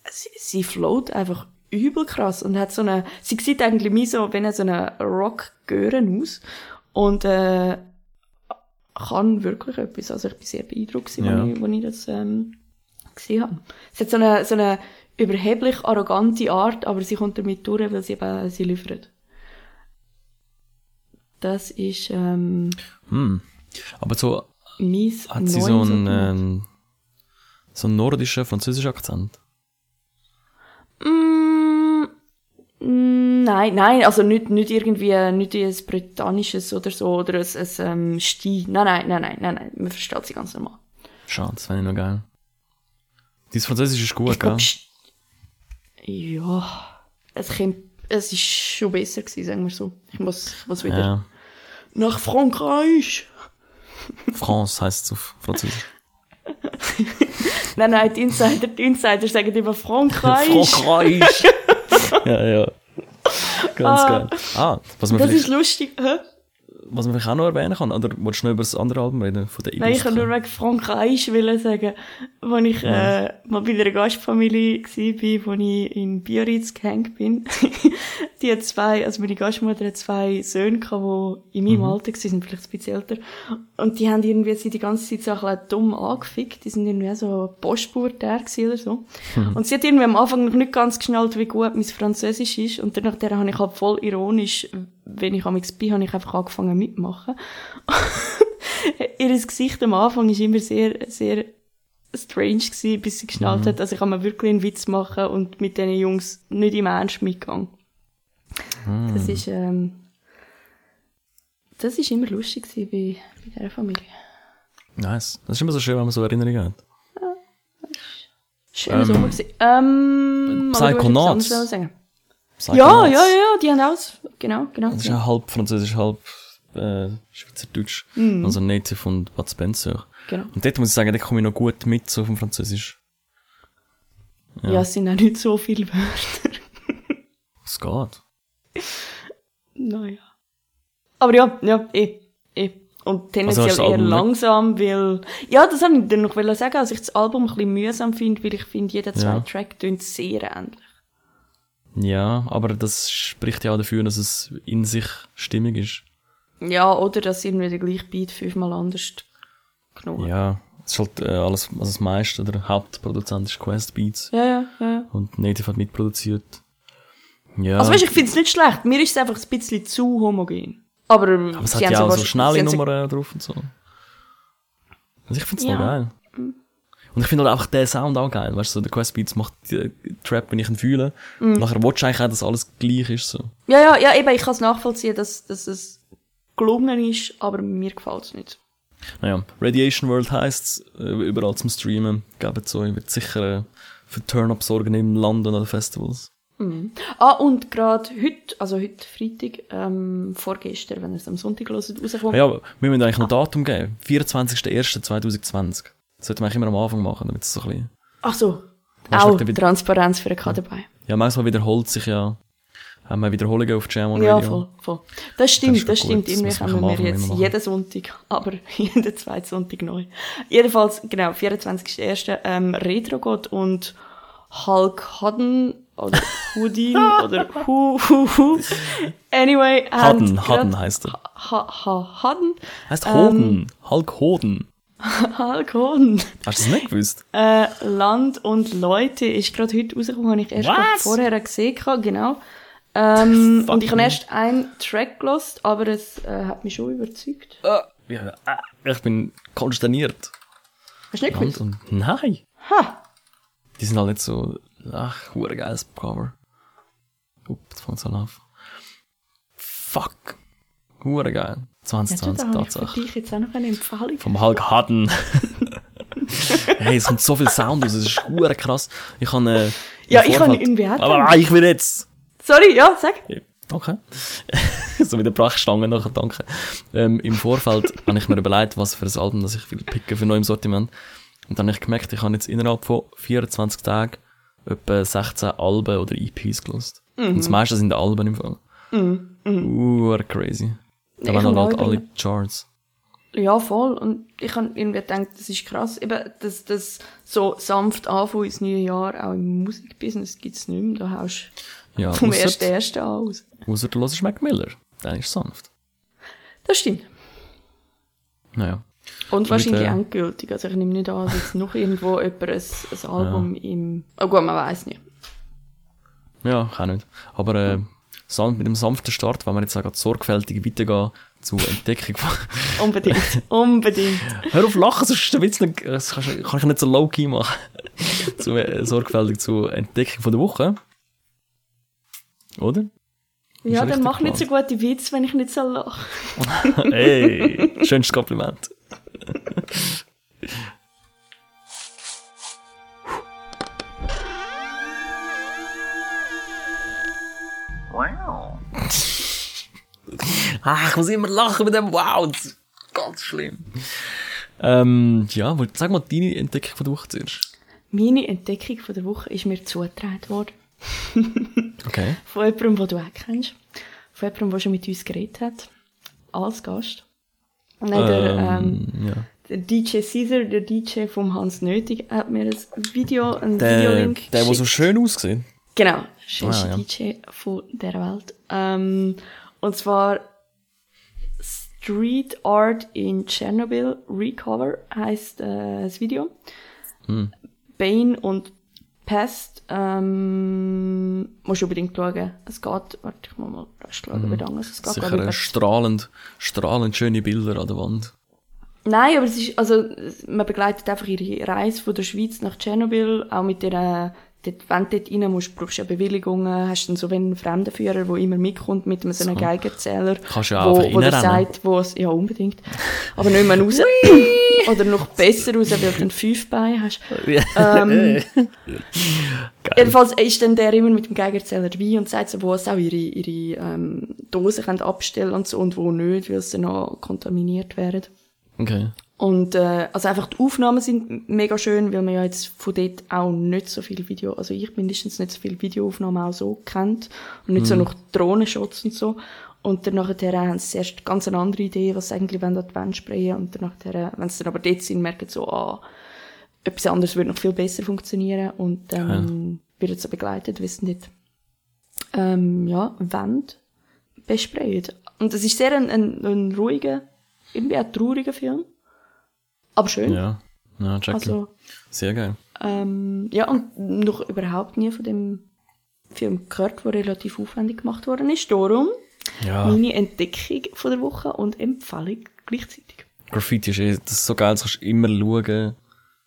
S2: sie, sie float einfach übel krass und hat so eine, sie sieht eigentlich wie so, wenn er so eine Rock-Gören aus. Und, äh, kann wirklich etwas. Also ich bin sehr beeindruckt, gewesen,
S3: Ja.
S2: als ich, als ich das ähm, gesehen habe. Sie hat so eine, so eine überheblich arrogante Art, aber sie kommt damit durch, weil sie eben sie liefert. Das ist ähm,
S3: Hm. Aber so, hat sie so einen, ähm, so einen nordischen, französischen Akzent?
S2: Mm, nein, nein, also nicht, nicht irgendwie, nicht ein britannisches oder so, oder ein, ein ähm, Sti. Nein, nein, nein, nein, nein, nein, man versteht sie ganz normal.
S3: Schade, das fände ich noch geil. Dein Französisch ist gut,
S2: Ich
S3: gell?
S2: Ja, es kommt, es ist schon besser gewesen, sagen wir so. Ich muss, ich muss wieder
S3: Ja.
S2: nach Frankreich.
S3: France heisst es auf Französisch. [LAUGHS]
S2: Nein, nein, die Insider, die Insider sagen immer [LAUGHS] Frankreich.
S3: Frankreich! [LAUGHS] ja, ja. Ganz
S2: Ah.
S3: geil. Ah, was man,
S2: Das ist lustig. Hä?
S3: Was man vielleicht auch noch erwähnen kann, oder willst du noch über das andere Album reden? Von der
S2: Nein, ich kann nur wegen Frankreich wollen sagen, als ich äh, mal bei einer Gastfamilie war, wo ich in Biarritz gehängt bin. [LAUGHS] die hat zwei, also meine Gastmutter hat zwei Söhne gehabt, die in meinem Alter waren, sind vielleicht ein bisschen älter. Und die haben irgendwie sie die ganze Zeit so ein bisschen dumm angefickt. Die sind irgendwie so gewesen oder so. Und sie hat irgendwie am Anfang noch nicht ganz geschnallt, wie gut mein Französisch ist. Und danach habe ich halt voll ironisch, wenn ich am bin, habe ich einfach angefangen mitmachen. [LAUGHS] ihr Gesicht am Anfang ist immer sehr, sehr strange gewesen, bis sie geschnallt hat, dass ich mir wirklich einen Witz machen und mit diesen Jungs nicht im Ernst mitgegangen. Das ist, ähm, das ist immer lustig gewesen bei, bei dieser Familie.
S3: Nice. Das ist immer so schön, wenn man so Erinnerungen hat.
S2: Schöner
S3: Ähm,
S2: Sommer gewesen. Ähm, wolltest etwas
S3: Psychonauts.
S2: Sagen. Ja, ja, ja, die haben alles, genau, genau.
S3: Das ist
S2: genau.
S3: ja halb Französisch, halb äh, Schweizerdeutsch.
S2: Mhm.
S3: Also Native und Bud Spencer.
S2: genau.
S3: Und dort muss ich sagen, da komme ich noch gut mit, so vom Französisch.
S2: Ja. es sind auch nicht so viele Wörter. [LAUGHS]
S3: Es geht.
S2: Naja. Aber ja, ja, eh, eh. Und tendenziell
S3: Also
S2: eher langsam, weil, ja, das wollte ich dann noch sagen, als ich das Album ein bisschen mühsam finde, weil ich finde, jeder zwei
S3: Ja.
S2: Track tönt sehr ähnlich.
S3: Ja, aber das spricht ja auch dafür, dass es in sich stimmig ist.
S2: Ja, oder dass irgendwie der gleiche Beat fünfmal anders genommen
S3: Ja, es ist halt äh, alles, also das meiste, der Hauptproduzent ist Quest Beats
S2: ja, ja, ja.
S3: und Native hat mitproduziert. Ja,
S2: Also weißt, ich finde es nicht schlecht, mir ist es einfach ein bisschen zu homogen. Aber,
S3: aber es hat ja auch so schnelle Nummern drauf und so. Also ich find's
S2: Ja.
S3: noch geil. Und ich finde halt einfach den Sound auch geil, weißt du, so der Quest Beats macht die Trap, wenn ich ihn fühle.
S2: Mhm.
S3: Nachher du eigentlich auch, dass alles gleich ist, so.
S2: Ja, ja, ja, eben, ich kann es nachvollziehen, dass, dass es gelungen ist, aber mir gefällt es nicht.
S3: Naja, Radiation World heisst äh, überall zum Streamen. Gebt so, ich wird sicher äh, für Turn-Up sorgen im London an den Festivals.
S2: Ah, und gerade heute, also heute Freitag, ähm, vorgestern, wenn ihr es am Sonntag hört, rauskommt.
S3: Ja, aber wir müssen eigentlich noch Datum geben. 24.01.2020. Das wir eigentlich immer am Anfang machen, damit es so ein bisschen...
S2: Ach so.
S3: Weißt
S2: Auch
S3: wieder-
S2: Transparenz für den K dabei.
S3: Ja, manchmal wiederholt sich ja... Haben wir Wiederholungen auf Jam on
S2: Ja,
S3: Radio.
S2: voll, voll. Das stimmt, das,
S3: gut,
S2: stimmt.
S3: das
S2: Irgendwie
S3: man
S2: haben wir jetzt jeden Sonntag, [LAUGHS] aber jeden zweiten Sonntag neu. Jedenfalls, genau, 24.01. Ähm, Retro God und Hulk Hoden oder Houdin [LAUGHS] oder Hu, Hu, Hu. Anyway, grad-
S3: Hadden heisst er.
S2: Ha, ha, Hoden.
S3: Heißt
S2: Ähm,
S3: Hoden. Hulk Hoden. [LAUGHS]
S2: Hoden.
S3: Hast du das nicht gewusst?
S2: Äh, Land und Leute ist gerade heute rausgekommen, habe ich erst vorher gesehen, genau. Ähm, und ich habe erst einen Track gelost, aber es äh, hat mich schon überzeugt.
S3: Ja, ah, ich bin konsterniert.
S2: Hast du nicht gewusst?
S3: und, nein.
S2: Ha!
S3: Die sind halt nicht so... Ach, hure geiles Cover. Upp, jetzt fängt's an auf. Fuck. Hure geil.
S2: Ja, du,
S3: 2020,
S2: da habe ich
S3: Tatsache.
S2: dich jetzt auch noch eine Empfehlung.
S3: Vom Hulk Hadden. [LAUGHS] hey, es kommt so viel Sound raus, es ist hure krass. Ich kann, äh,
S2: Ja, ich kann irgendwie auch
S3: Aber ah, ich will jetzt.
S2: Sorry, ja, sag.
S3: Okay. [LAUGHS] so mit der Brachstange nachher, danke. Ähm, Im Vorfeld [LAUGHS] habe ich mir überlegt, was für ein Album das ich will picken für neu im Sortiment. Und dann habe ich gemerkt, ich habe jetzt innerhalb von 24 Tagen etwa 16 Alben oder EPs gelost. Und das meiste sind Alben im Fall. Mhm. Uh, crazy. Da waren halt alle Charts.
S2: Ja, voll. Und ich habe irgendwie gedacht, das ist krass. Eben, dass das so sanft anfangen ins neue Jahr, auch im Musikbusiness gibt's nicht mehr. Da haust
S3: Ja,
S2: du vom
S3: ausser-
S2: ersten ersten aus.
S3: Außer du hörst Mac Miller. Der ist sanft.
S2: Das stimmt.
S3: Naja.
S2: Und wahrscheinlich
S3: äh,
S2: endgültig. Also ich nehme nicht an, dass jetzt noch irgendwo [LAUGHS] jemand ein, ein Album im... Oh gut, man weiß nicht.
S3: Ja, kann nicht. Aber äh, mit dem sanften Start, wenn wir jetzt auch grad sorgfältig weitergehen zur Entdeckung von... [LAUGHS]
S2: Unbedingt. Unbedingt.
S3: Hör auf lachen, sonst ist der Witz nicht, das kannst du- kann ich nicht so low-key machen. [LAUGHS] zu, äh, sorgfältig zur Entdeckung von der Woche. Oder?
S2: Ja, dann mach nicht so gute Witze, wenn ich nicht so lache. [LAUGHS]
S3: Ey, schönstes Kompliment. Ah, ich muss immer lachen mit dem Wow. Das ist ganz schlimm. Ähm, ja, sag mal deine Entdeckung von der Woche zuerst.
S2: Meine Entdeckung von der Woche ist mir zugetragen worden. [LAUGHS]
S3: Okay.
S2: Von jemandem, den du auch kennst. Von jemandem, der schon mit uns geredet hat. Als Gast. Und dann der, ähm,
S3: Ähm, ja.
S2: der DJ Caesar, der DJ vom Hans Nötig, hat mir ein Video, ein
S3: Der,
S2: Videolink
S3: der, der so schön aussieht.
S2: Genau, schönste
S3: Ah, ja.
S2: DJ von der Welt. Ähm, und zwar Street Art in Chernobyl Recover heißt äh, das Video.
S3: Hm.
S2: Bane und Pest ähm, musst du unbedingt schauen. Es geht, warte, ich muss mal schauen, wie lange es geht.
S3: Sicher strahlend, strahlend schöne Bilder an der Wand.
S2: Nein, aber es ist, also, man begleitet einfach ihre Reise von der Schweiz nach Tschernobyl, auch mit der, dort, wenn du dort rein musst, brauchst du ja Bewilligungen, hast dann so einen Fremdenführer, der immer mitkommt mit einem so einem
S3: So.
S2: Geigerzähler,
S3: Kannst
S2: wo,
S3: einfach
S2: wo
S3: reinrennen.
S2: sagt, wo es, ja unbedingt, aber nicht mehr raus, [LAUGHS] oder noch besser raus, weil du einen Fünfbein hast. Ähm, [LAUGHS] Jedenfalls ist dann der immer mit dem Geigerzähler dabei und sagt so, wo es auch ihre, ihre ähm, Dosen können abstellen und so und wo nicht, weil sie noch kontaminiert werden.
S3: Okay.
S2: Und äh, also einfach die Aufnahmen sind mega schön, weil man ja jetzt von dort auch nicht so viel Video, also ich mindestens nicht so viel Videoaufnahmen auch so kennt und nicht so noch Drohnenshots und so. Und dann nachher haben sie erst ganz eine andere Idee, was sie eigentlich wollen an die Wand sprayen und dann nachher, wenn sie dann aber dort sind, merken sie so, ah, etwas anderes würde noch viel besser funktionieren und dann wird sie begleitet, wissen nicht, ähm, ja, Wand besprayen. Und es ist sehr ein, ein, ein ruhiger, irgendwie ein trauriger Film. Aber schön.
S3: Ja. Ja, check.
S2: Also,
S3: Sehr geil.
S2: ähm, ja, und noch überhaupt nie von dem Film gehört, der relativ aufwendig gemacht worden ist. Darum
S3: Ja.
S2: meine Entdeckung von der Woche und Empfehlung gleichzeitig.
S3: Graffiti ist eh, das ist so geil, das kannst du immer schauen.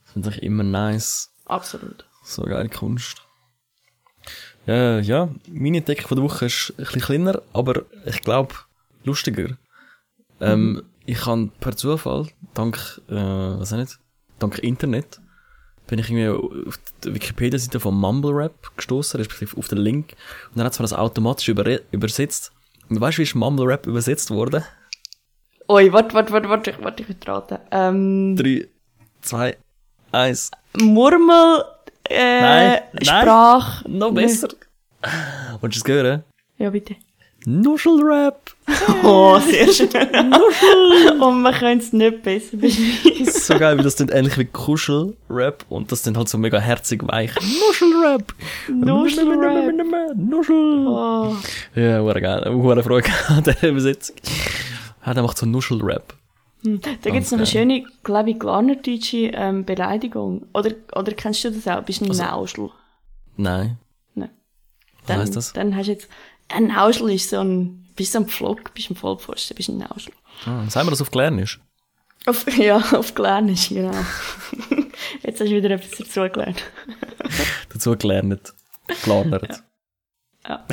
S3: Das finde ich immer nice.
S2: Absolut.
S3: So geile Kunst. Ja, ja, meine Entdeckung von der Woche ist ein bisschen kleiner, aber ich glaube lustiger. Ähm, ich habe per Zufall, dank, äh, was auch nicht, dank Internet, bin ich irgendwie auf die Wikipedia-Seite von Mumble Rap gestoßen, respektive auf den Link. Und dann hat es mir das automatisch über übersetzt. Und weißt du, wie ist Mumble Rap übersetzt worden?
S2: Oi, warte, warte, warte, warte, warte, ich will raten. Ähm,
S3: Drei, zwei, eins.
S2: Murmel, äh,
S3: Nein, nein.
S2: Sprach.
S3: Noch besser. Willst du es hören?
S2: Ja, bitte.
S3: Nuschelrap. [LAUGHS]
S2: Oh, sehr schön. und man könnte es nicht besser beschreiben.
S3: So geil, weil das klingt ähnlich wie Kuschelrap und das klingt halt so mega herzig weich. Nuschelrap.
S2: Nuschelrap.
S3: Nuschel.
S2: Oh.
S3: Ja, hure geil. Hure Freude an der Übersetzung. Ja, der macht so Nuschelrap.
S2: Da gibt's noch eine schöne, glaube ich, glarnerdeutsche ähm, Beleidigung. Oder, oder kennst du das auch? Bist du ein
S3: Also-
S2: Nauschel?
S3: Nein.
S2: Nein.
S3: Was
S2: Dann,
S3: heisst das?
S2: Dann hast du jetzt, ein Nauschel ist so ein, bist so ein Pflock, bist ein Vollpfosten, bist ein Nauschel.
S3: Ah, sagen wir das auf Glernisch?
S2: Auf, [LAUGHS] ja, auf Glarnisch, genau. [LAUGHS] jetzt hast du wieder etwas dazugelernt. [LAUGHS]
S3: Dazu gelernt. Gelernt.
S2: Ja.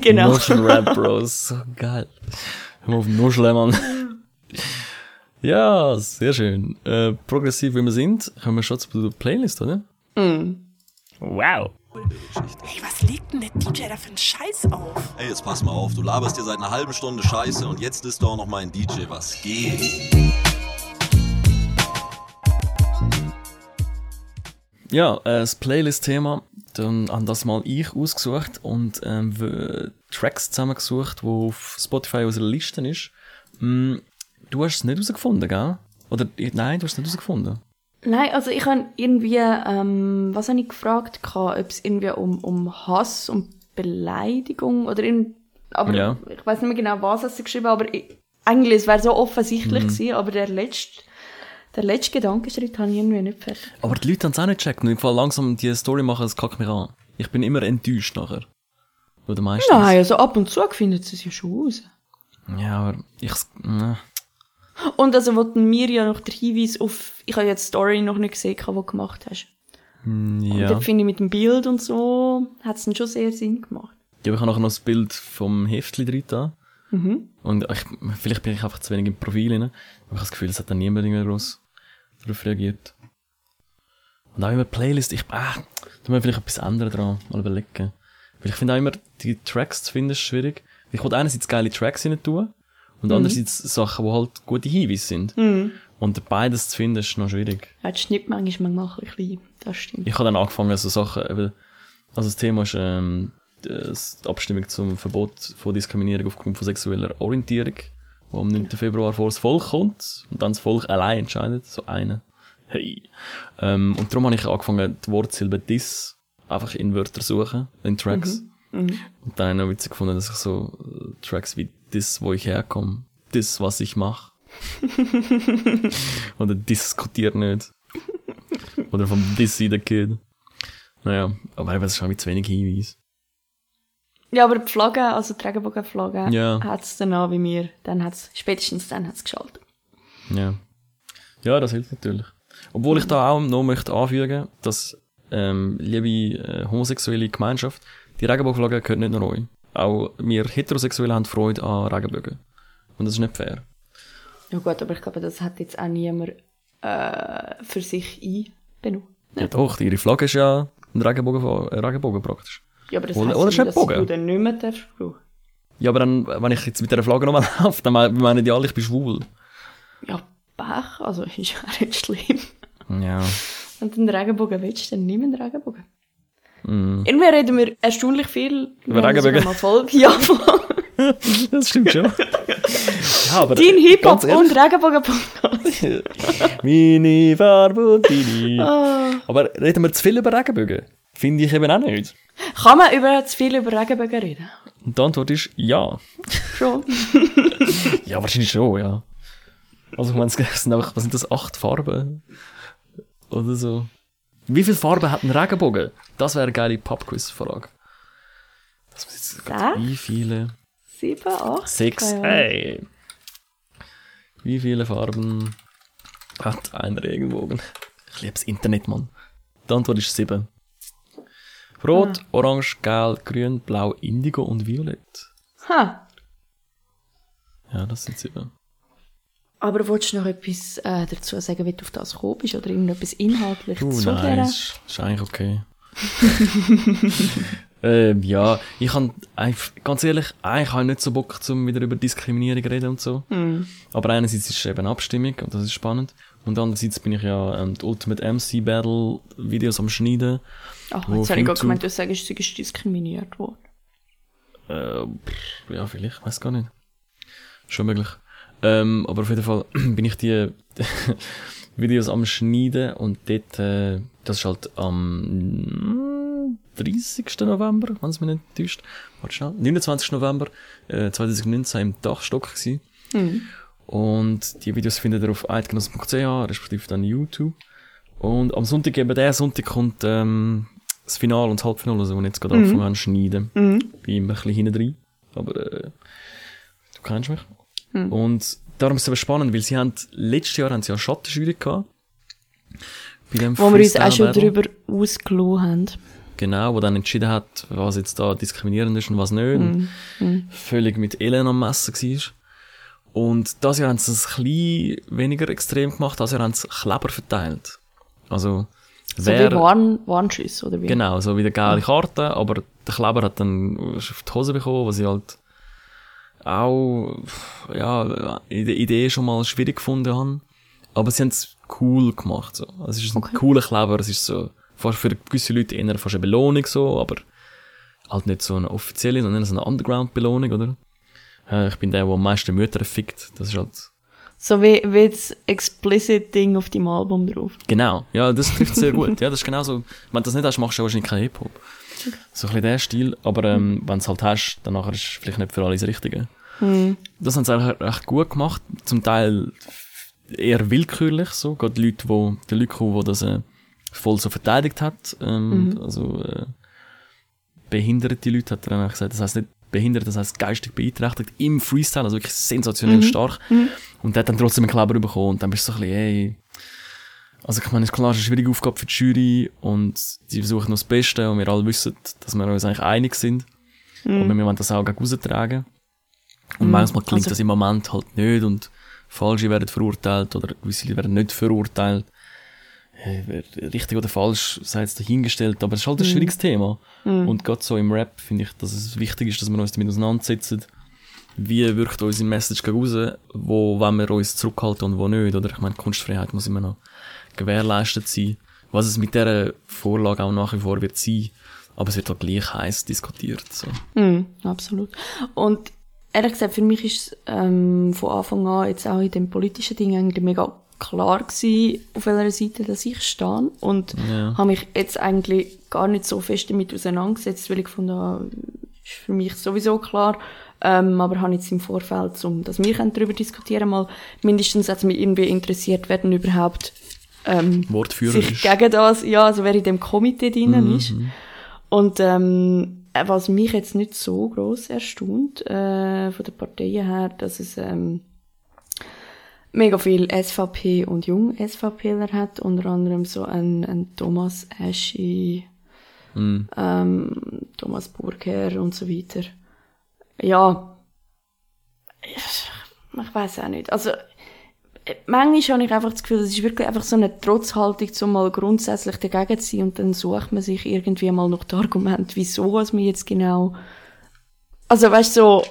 S2: genau.
S3: Nuschelrap, Bros. So geil. Hör mal auf Nuscheln, Mann. Ja, sehr schön. Äh, progressiv wie wir sind, kommen wir schon zu der Playlist, oder? Wow.
S5: Hey, was legt der DJ da für einen Scheiß auf?
S6: Ey, jetzt pass mal auf, du laberst dir seit einer halben Stunde Scheiße und jetzt ist doch noch mal ein DJ, was geht?
S3: Ja, äh, das Playlist-Thema, dann haben das mal ich ausgesucht und ähm, Tracks zusammengesucht, wo auf Spotify unserer Liste ist. Mm, du hast es nicht herausgefunden, gell? Oder, nein, du hast es nicht herausgefunden.
S2: Nein, also ich habe irgendwie, ähm, was habe ich gefragt, gehabt, ob es irgendwie um, um Hass und Beleidigung oder in, aber
S3: Ja.
S2: ich weiß nicht mehr genau, was hast du geschrieben, aber ich, eigentlich, es wäre so offensichtlich
S3: Mhm.
S2: gewesen, aber der letzte, der letzte Gedankenschritt habe ich irgendwie nicht fertig.
S3: Aber die Leute haben es auch nicht gecheckt und im Fall langsam die Story machen, das kackt mich an. Ich bin immer enttäuscht nachher. Oder meistens.
S2: Nein, also ab und zu findet sie es ja schon raus.
S3: Ja, aber ich, äh,
S2: Und also wollten mir ja noch der Hinweis auf, ich habe jetzt die Story noch nicht gesehen, die du gemacht hast. Und
S3: ja.
S2: dort finde ich mit dem Bild und so, hat es dann schon sehr Sinn gemacht.
S3: Ja, ich habe nachher noch das Bild vom Heftli drin da.
S2: Mhm.
S3: Und ich, vielleicht bin ich einfach zu wenig im Profil rein. Aber ich habe das Gefühl, es hat dann niemand irgendwie groß darauf reagiert. Und auch immer Playlist, ich, ah, da muss vielleicht etwas ändern dran, mal überlegen. Weil ich finde auch immer, die Tracks zu finden ist schwierig. Ich wollte einerseits geile Tracks rein tun und andererseits Sachen, die halt gute Hinweise sind. Und beides zu finden ist noch schwierig.
S2: Ja, die Schnittmenge ist manchmal ein bisschen. Das stimmt.
S3: Ich habe dann angefangen, so Sachen, eben, also das Thema ist, ähm, das- die Abstimmung zum Verbot von Diskriminierung aufgrund von sexueller Orientierung, wo am 9. Februar vor das Volk kommt und dann das Volk allein entscheidet, so eine. Hey. Ähm, und darum habe ich angefangen, die Wortsilbe dis einfach in Wörter suchen, in Tracks. Und dann habe ich noch witzig gefunden, dass ich so äh, Tracks wie dis, wo ich herkomme, dis, was ich mache. [LAUGHS] Oder diskutier nicht. Oder vom Dizzy the Kid. Naja, aber eben, ist auch mit zu wenig Hinweis.
S2: Ja, aber die Flagge, also die Regenbogenflagge,
S3: Ja.
S2: hat es dann an wie mir. Dann hat's, spätestens dann hat es geschaltet.
S3: Ja. Ja, das hilft natürlich. Obwohl ich da auch noch möchte anfügen, dass, ähm, liebe äh, homosexuelle Gemeinschaft, die Regenbogenflagge gehört nicht nur euch. Auch wir Heterosexuelle haben Freude an Regenbögen. Und das ist nicht fair.
S2: Ja gut, aber ich glaube, das hat jetzt auch niemand äh, für sich einbenutzt.
S3: Ja, doch, ihre Flagge ist ja ein Regenbogen, ein Regenbogen praktisch.
S2: Ja, aber das
S3: Oder- oder
S2: ja
S3: ist
S2: nicht,
S3: ein
S2: dass
S3: Bogen?
S2: du den nicht mehr darfst brauchen.
S3: Ja, aber dann, wenn ich jetzt mit der Flagge nochmal [LAUGHS] laufe, dann me- meinen die alle, ich bin schwul.
S2: Ja, Pech, also [LAUGHS] ist ja nicht schlimm.
S3: Ja.
S2: Wenn du einen Regenbogen willst, dann nimm einen Regenbogen. Irgendwie reden wir erstaunlich viel.
S3: Über Regenbögen.
S2: mal Folge ja, [LAUGHS] [LAUGHS]
S3: Das stimmt schon. [LAUGHS] ja, aber.
S2: Dein Hip-Hop
S3: ganz ehrlich,
S2: und Regenbogen-Podcast. [LAUGHS]
S3: Meine Farbe und deine.
S2: Ah.
S3: Aber reden wir zu viel über Regenbögen? Finde ich eben auch nicht.
S2: Kann man über, zu viel über Regenbögen reden?
S3: Und die Antwort ist ja.
S2: Schon.
S3: Ja, wahrscheinlich schon, ja. Also, ich meine, es sind einfach, was sind das, acht Farben? Oder so. Wie viele Farben hat ein Regenbogen? Das wäre eine geile Pubquiz-Frage. Das muss jetzt? Wie viele?
S2: Sieben, acht?
S3: Sechs.
S2: Keine Ahnung.
S3: Hey. Wie viele Farben hat ein Regenbogen? Ich liebe das Internet, Mann. Die Antwort ist sieben. Rot, Orange, Gelb, Grün, Blau, Indigo und Violett.
S2: Ha.
S3: Ja, das sind sieben.
S2: Aber wolltest du noch etwas äh, dazu sagen, wie du auf das gekommen bist? Oder irgendetwas inhaltlich zu
S3: nein, ist, ist eigentlich okay. [LAUGHS] ähm, ja, ich kann, ganz ehrlich, eigentlich habe ich nicht so Bock, zum wieder über Diskriminierung reden und so. Aber einerseits ist es eben Abstimmung und das ist spannend. Und andererseits bin ich ja ähm, die Ultimate MC Battle Videos am Schneiden.
S2: Ach, jetzt habe ich gerade gemeint, du sagst, du bist diskriminiert worden.
S3: Äh, pff, ja, vielleicht, weiß gar nicht. Schon möglich. Ähm, aber auf jeden Fall [CLEARS THROAT] bin ich die [LAUGHS] Videos am Schneiden und dort, äh, das ist halt am mm, 30. November, wenn es mich nicht täuscht. Warte schnell. 29. November äh, 2019 im Dachstock gewesen. Und die Videos findet ihr auf eidgenossen.ch, respektive dann YouTube. Und am Sonntag, eben der Sonntag, kommt ähm, das Finale und das Halbfinale, also, wo ich jetzt gerade angefangen habe schneiden. Bin immer ein bisschen hinten drin. Aber äh, du kennst mich. Und darum ist es aber spannend, weil sie haben, letztes Jahr haben sie ja Schattenjury gehabt. Bei dem
S2: Wo wir uns auch schon drüber ausgelassen haben.
S3: Genau, wo dann entschieden hat, was jetzt da diskriminierend ist und was nicht. Und Völlig mit Elend am Messen war. Und das Jahr haben sie es ein bisschen weniger extrem gemacht, das Jahr haben sie Kleber verteilt. Also,
S2: So
S3: wer,
S2: wie Warn Warnschüsse, oder wie?
S3: genau, so wie der geile Karte, aber der Kleber hat dann auf die Hose bekommen, was ich halt auch, ja, in der Idee schon mal schwierig gefunden habe. Aber sie haben es cool gemacht, so. Also, es ist ein cooler Kleber, es ist so, fast für gewisse Leute eher fast eine Belohnung, so, aber halt nicht so eine offizielle, sondern so eine Underground-Belohnung, oder? Äh, Ich bin der, der am meisten Mütter fickt. Das ist halt,
S2: So wie, wie das Explicit-Ding auf deinem Album drauf.
S3: genau. Ja, das trifft sehr gut. Ja, das ist genau so. Wenn du das nicht hast, machst du wahrscheinlich keinen Hip-Hop. So ein bisschen der Stil. Aber, ähm, wenn du es halt hast, dann nachher ist es vielleicht nicht für alle das Richtige. Das haben sie eigentlich recht gut gemacht. Zum Teil eher willkürlich, so. Gerade die Leute, wo, die Leute, die das, äh, voll so verteidigt hat. Ähm, Also, äh, behinderte Leute hat er dann auch gesagt. Das heißt nicht behindert, das heißt geistig beeinträchtigt im Freestyle, also wirklich sensationell stark. Und der hat dann trotzdem einen Kleber bekommen und dann bist du so ein bisschen, ey, also ich meine, es ist klar, es ist eine schwierige Aufgabe für die Jury und die versuchen noch das Beste und wir alle wissen, dass wir uns eigentlich einig sind. Aber wir wollen das auch gegen raustragen. Und manchmal klingt
S2: also-
S3: das im Moment halt nicht und Falsche werden verurteilt oder gewisse werden nicht verurteilt. Äh, Richtig oder falsch, sei jetzt dahingestellt, aber es ist halt ein schwieriges Thema. Und gerade so im Rap finde ich, dass es wichtig ist, dass wir uns damit auseinandersetzen. Wie wirkt unsere Message raus? Wo wollen wir uns zurückhalten und wo nicht? Oder ich meine, Kunstfreiheit muss immer noch gewährleistet sein. Was es mit dieser Vorlage auch nach wie vor wird sein. Aber es wird auch gleich heiß diskutiert. So.
S2: Mhm, absolut. Und ehrlich gesagt, für mich ist es ähm, von Anfang an jetzt auch in dem politischen Ding eigentlich mega klar gewesen, auf welcher Seite dass ich stehe. Und
S3: Ja.
S2: habe mich jetzt eigentlich gar nicht so fest damit auseinandergesetzt, weil ich gefunden habe, ist für mich sowieso klar. Ähm, aber habe jetzt im Vorfeld, um, dass wir darüber diskutieren mal mindestens hat mich irgendwie interessiert, wer denn überhaupt ähm,
S3: Wortführer
S2: sich
S3: ist.
S2: gegen das, ja, also wer in dem Komitee drinnen ist. Und ähm, was mich jetzt nicht so groß erstaunt äh, von den Parteien her, dass es ähm, mega viel SVP und jung SVPler hat, unter anderem so ein, ein Thomas Eschi,
S3: Mhm.
S2: ähm, Thomas Burger und so weiter. Ja, ich, ich weiß auch nicht. Also manchmal habe ich einfach das Gefühl, es ist wirklich einfach so eine Trotzhaltung, um mal grundsätzlich dagegen zu sein und dann sucht man sich irgendwie mal noch das Argument, wieso was man jetzt genau... Also weißt du, so,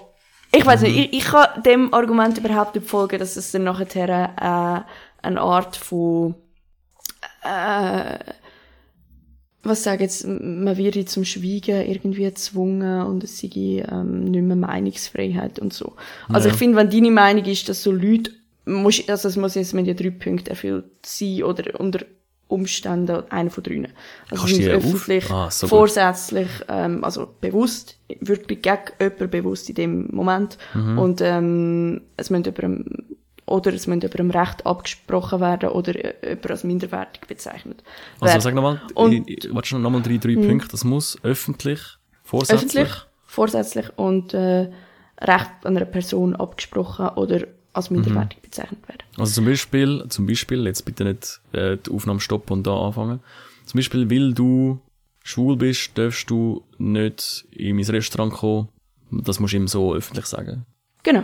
S2: ich weiß nicht, ich, ich kann dem Argument überhaupt nicht folgen, dass es dann nachher äh, eine Art von... Äh, was sagen jetzt, man wird zum Schweigen irgendwie gezwungen und es sei ähm, nicht mehr Meinungsfreiheit und so. Also
S3: Ja.
S2: ich finde, wenn deine Meinung ist, dass so Leute, muss, also es muss jetzt mit den drei Punkten erfüllt sein oder unter Umständen einer von drinnen. Also
S3: Kannst auf-
S2: öffentlich,
S3: Ah, so
S2: vorsätzlich, ähm, also bewusst, wirklich gegen jemanden bewusst in dem Moment
S3: Mhm.
S2: und ähm, es müssen jemandem oder es müssen jemandem Recht abgesprochen werden oder äh, jemand als minderwertig bezeichnet
S3: Also
S2: werden.
S3: sag nochmal, warte schon nochmal drei, drei Punkte. Das muss öffentlich, vorsätzlich.
S2: öffentlich, vorsätzlich und äh, Recht einer Person abgesprochen oder als minderwertig bezeichnet werden.
S3: Also zum Beispiel, zum Beispiel, jetzt bitte nicht äh, die Aufnahme stoppen und da anfangen. Zum Beispiel, weil du schwul bist, darfst du nicht in mein Restaurant kommen. Das musst du ihm so öffentlich sagen.
S2: Genau.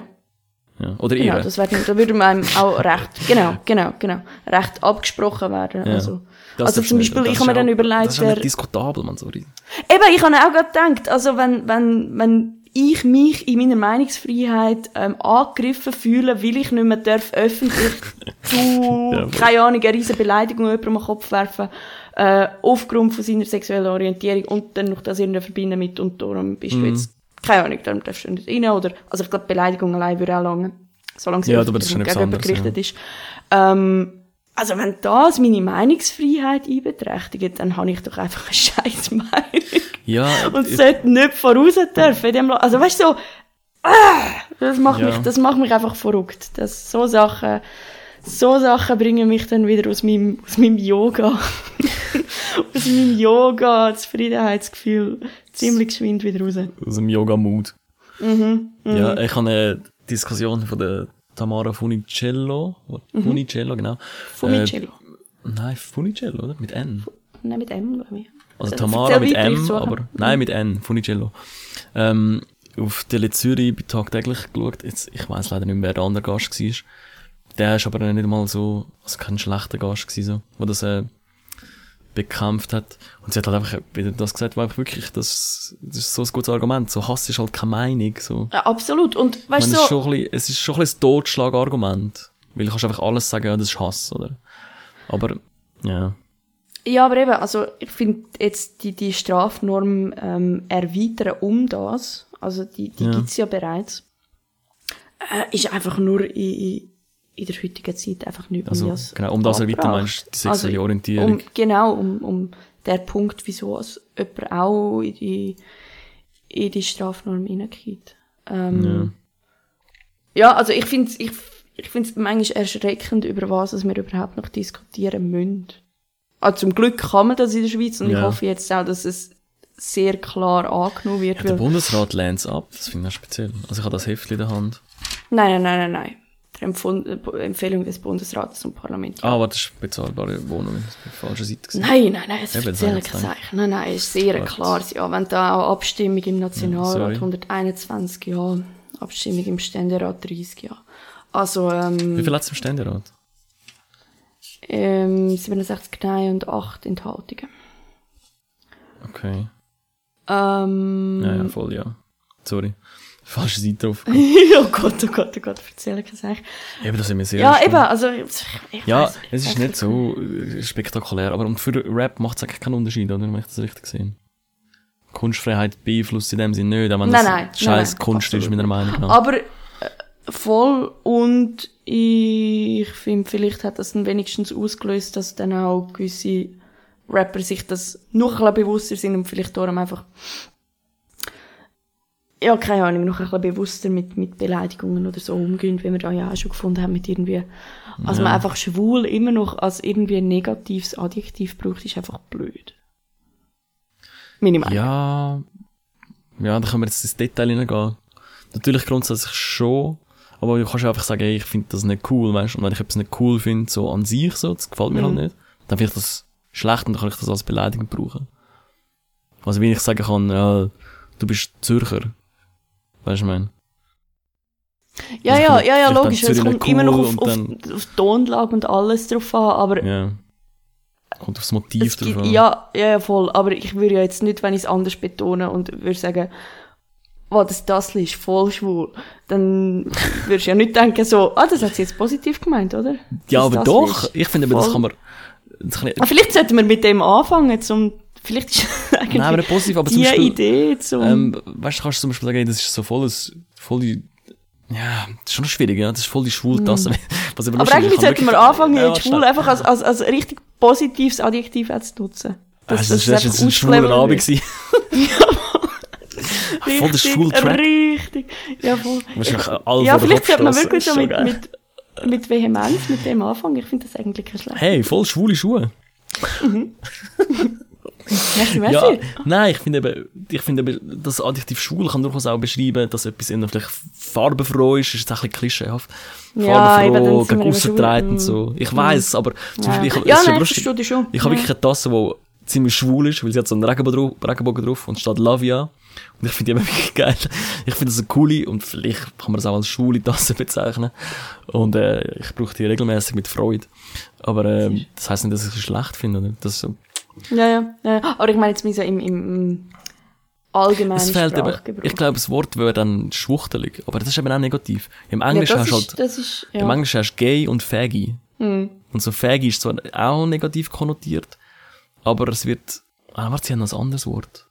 S3: Ja. Oder
S2: Genau,
S3: ihr.
S2: das wird, da würde einem auch recht, genau, genau, genau, recht abgesprochen werden.
S3: Ja.
S2: Also,
S3: Das
S2: also zum. Beispiel, ich habe mir dann überlegt,
S3: Das ist
S2: wer,
S3: diskutabel, man, sorry.
S2: Eben, ich habe auch gerade gedacht, also wenn, wenn, wenn ich mich in meiner Meinungsfreiheit ähm, angegriffen fühle, weil ich nicht mehr darf öffentlich [LAUGHS] zu,
S3: Ja,
S2: keine Ahnung, eine riesen Beleidigung jemandem am Kopf werfen, äh, aufgrund von seiner sexuellen Orientierung und dann noch das irgendwie verbinden mit und darum bist
S3: Mhm.
S2: du jetzt, keine Ahnung, darum darfst du nicht rein, oder, also ich glaube, Beleidigung allein würde auch lange, solange sie
S3: Ja, aber das ist
S2: öffentlich
S3: schon
S2: gegen
S3: etwas
S2: jemanden
S3: anderes,
S2: gerichtet ist. Ähm, also wenn das meine Meinungsfreiheit einbeträchtigt, dann habe ich doch einfach eine [LAUGHS] scheiß Meinung.
S3: Ja,
S2: Und
S3: ich-
S2: sollte nicht voraus dürfen in dem Also weißt du, so, ah, das macht
S3: Ja.
S2: mich, das macht mich einfach verrückt. Das, so Sachen, so Sachen bringen mich dann wieder aus meinem, aus meinem Yoga, [LAUGHS] aus meinem Yoga, Zufriedenheitsgefühl, ziemlich geschwind wieder raus.
S3: aus dem Yoga-Mood.
S2: Mhm,
S3: Ja, ich habe eine Diskussion von der Tamara Funicello. Funicello, genau.
S2: Fumicello.
S3: Äh, nein, Funicello, oder? Mit N.
S2: Nein, mit M, glaube ich.
S3: Also
S2: Erzähl
S3: Tamara mit M, aber nein, mit N, Funicello. Ähm, auf Tele Zürich bei tagtäglich geschaut. Jetzt, ich weiß leider nicht mehr, wer der andere Gast war. Der ist aber nicht mal so, also kein schlechter Gast gewesen, so, wo das äh, bekämpft hat. Und sie hat halt einfach wieder das gesagt, einfach wirklich, das, das ist so ein gutes Argument. So Hass ist halt keine Meinung. So.
S2: Ja, absolut. Und weißt du,
S3: es, ist
S2: so,
S3: schon ein bisschen, es ist schon ein bisschen das Totschlagargument. Weil du kannst einfach alles sagen, ja, das ist Hass, oder? Aber, ja.
S2: Ja, aber eben, also ich finde jetzt die, die Strafnorm ähm, erweitern um das, also die, die
S3: Ja.
S2: gibt's ja bereits, äh, ist einfach nur in, in, der heutigen Zeit einfach nicht
S3: Also,
S2: mehr als
S3: genau, um das erweitern meinst du die sexuelle Orientierung?
S2: Um, genau, um, um der Punkt, wieso es jemand auch in die, in die Strafnorm hineingeht. Ähm, ja. also ich finde es ich, ich find's manchmal erschreckend, über was wir überhaupt noch diskutieren müssen. Also zum Glück kann man das in der Schweiz und ich
S3: Ja.
S2: hoffe jetzt auch, dass es sehr klar angenommen wird.
S3: Ja, der Bundesrat lehnt es ab, das finde ich speziell. Also ich habe das Heftchen in der Hand.
S2: nein, nein, nein, nein, nein. Empfund äh, Empfehlung des Bundesrates und Parlaments.
S3: Ah, warte, das ist bezahlbare Wohnung. Das ist falschen Seite. gewesen.
S2: Nein, nein, nein, es
S3: habe ich
S2: kein. Zeichen. Nein, nein, es ist sehr
S3: Gut.
S2: klar. Ja, wenn da auch Abstimmung im
S3: Ja,
S2: Nationalrat
S3: sorry.
S2: 121 ja, Abstimmung im Ständerat 30 ja. Also, ähm,
S3: Wie viel hat es im Ständerat?
S2: Ähm, 67 Nein und 8 Enthaltungen.
S3: Okay.
S2: Ähm,
S3: Ja, ja, voll, ja. Sorry. [LAUGHS] Falsche Seite drauf. [LAUGHS]
S2: oh Gott, oh Gott, oh Gott, erzähl kein Zeichen.
S3: eben, das sind wir sehr
S2: Ja,
S3: gespannt.
S2: eben, also, ich, ich
S3: Ja,
S2: weiss-
S3: es ist nicht so äh, spektakulär, aber und für Rap macht es eigentlich keinen Unterschied, oder? Wenn ich das richtig gesehen Kunstfreiheit beeinflusst in dem Sinne nicht, auch wenn
S2: Nein,
S3: das
S2: nein,
S3: scheiß
S2: nein, nein,
S3: Kunst ist, meiner Meinung nach.
S2: Aber äh, voll und ich finde, vielleicht hat das dann wenigstens ausgelöst, dass dann auch gewisse Rapper sich das noch ein bewusster sind und vielleicht darum einfach ja, keine Ahnung, noch ein bisschen bewusster mit, mit Beleidigungen oder so umgehen, wie wir da ja auch schon gefunden haben mit irgendwie, also man einfach schwul immer noch als irgendwie ein negatives Adjektiv braucht, ist einfach blöd. Meine Meinung.
S3: Ja, ja, da können wir jetzt ins Detail hineingehen. Natürlich grundsätzlich schon, aber du kannst einfach sagen, ey, ich finde das nicht cool, weißt du, und wenn ich etwas nicht cool finde, so an sich so, das gefällt mir
S2: Mhm.
S3: halt nicht, dann finde ich das schlecht und dann kann ich das als Beleidigung brauchen. Also wie ich sagen kann, ja, du bist Zürcher. Weißt du, ich meine?
S2: Ja,
S3: Also
S2: ja, ja, ja, logisch. Es kommt
S3: nicht
S2: immer noch
S3: cool
S2: auf, auf, auf die Tonlage und alles drauf an, aber
S3: Ja. Kommt aufs Motiv drauf an.
S2: ja, ja, ja, voll. Aber ich würde ja jetzt nicht, wenn ich es anders betone und würde sagen, oh, das das ist voll schwul, dann würdest du ja nicht denken so, ah, das hat sie jetzt positiv gemeint, oder?
S3: Ja,
S2: Das
S3: aber
S2: das
S3: doch, ich finde, aber das kann man, das kann ich,
S2: Ah, vielleicht sollten wir mit dem anfangen, zum, vielleicht ist eigentlich
S3: nein, aber nicht positiv, aber zum
S2: die
S3: Beispiel,
S2: Idee zum,
S3: Ähm, weißt du, kannst du zum Beispiel sagen, das ist so voll, das, voll die, ja, das ist schon schwierig, ja, das ist voll die Schwultasse. [LAUGHS] Was aber
S2: Mhm. aber
S3: ist,
S2: eigentlich sollten wir anfangen,
S3: Ja,
S2: jetzt schwul
S3: schnell.
S2: einfach als, als, als richtig positives Adjektiv zu nutzen.
S3: Das, das, das,
S2: einfach
S3: ist jetzt ein schwuler Abend
S2: wird. [LAUGHS] [LAUGHS]
S3: gewesen. voll der
S2: Richtig,
S3: schwule Track.
S2: Richtig, ja voll.
S3: Wahrscheinlich alle
S2: Ja, vielleicht sollte man wirklich so mit, mit, mit Vehemenz mit dem anfangen. Ich finde das eigentlich kein schlecht.
S3: Hey, voll schwule Schuhe. [LAUGHS]
S2: Merci, merci.
S3: Ja, nein, ich finde eben, ich finde eben, das Adjektiv schwul kann durchaus auch beschreiben, dass etwas eher vielleicht farbenfroh ist, ist jetzt ein bisschen klischeehaft.
S2: Ja,
S3: Farbenfroh, gegen aussen und so. Ich weiss, aber zum
S2: Ja,
S3: Beispiel, ich,
S2: ja nein, ich schon.
S3: Ich habe wirklich eine Tasse, die ziemlich schwul ist, weil sie hat so einen Regenbogen drauf, Regenbogen drauf und steht Lavia. Und ich finde die eben wirklich geil. Ich finde das eine coole und vielleicht kann man das auch als schwule Tasse [LAUGHS] bezeichnen. Und äh, ich brauche die regelmäßig mit Freude. Aber ähm, das heisst nicht, dass ich sie schlecht finde. Oder? Das so.
S2: Ja, ja, ja. Aber ich meine jetzt mehr so im, im, allgemeinen
S3: Es fehlt eben, ich glaube, das Wort wäre dann schwuchtelig. Aber das ist eben auch negativ. Im
S2: ja,
S3: Englischen
S2: das
S3: hast du halt,
S2: ist, ja.
S3: im Englischen hast gay und faggy.
S2: Hm.
S3: Und so faggy ist zwar auch negativ konnotiert, aber es wird, ah, warte, sie haben noch ein anderes Wort.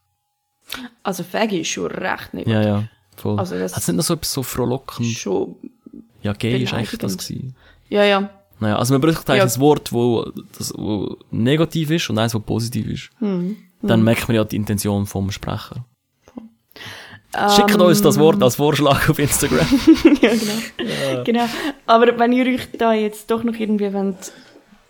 S2: Also Faggy ist schon recht nicht.
S3: Ja, ja, voll.
S2: Also das-
S3: Hat es nicht noch so etwas so frohlockend?
S2: Schon,
S3: Ja, gay ist eigentlich das gewesen.
S2: ja, ja.
S3: Naja, also man braucht eigentlich
S2: Ja.
S3: ein Wort, wo, das, wo negativ ist und eins, wo positiv ist.
S2: Hm.
S3: Dann merkt man ja die Intention vom Sprecher.
S2: Ähm,
S3: Schickt uns das Wort als Vorschlag auf Instagram. [LAUGHS]
S2: ja, genau. genau. Aber wenn ihr euch da jetzt doch noch irgendwie wollt,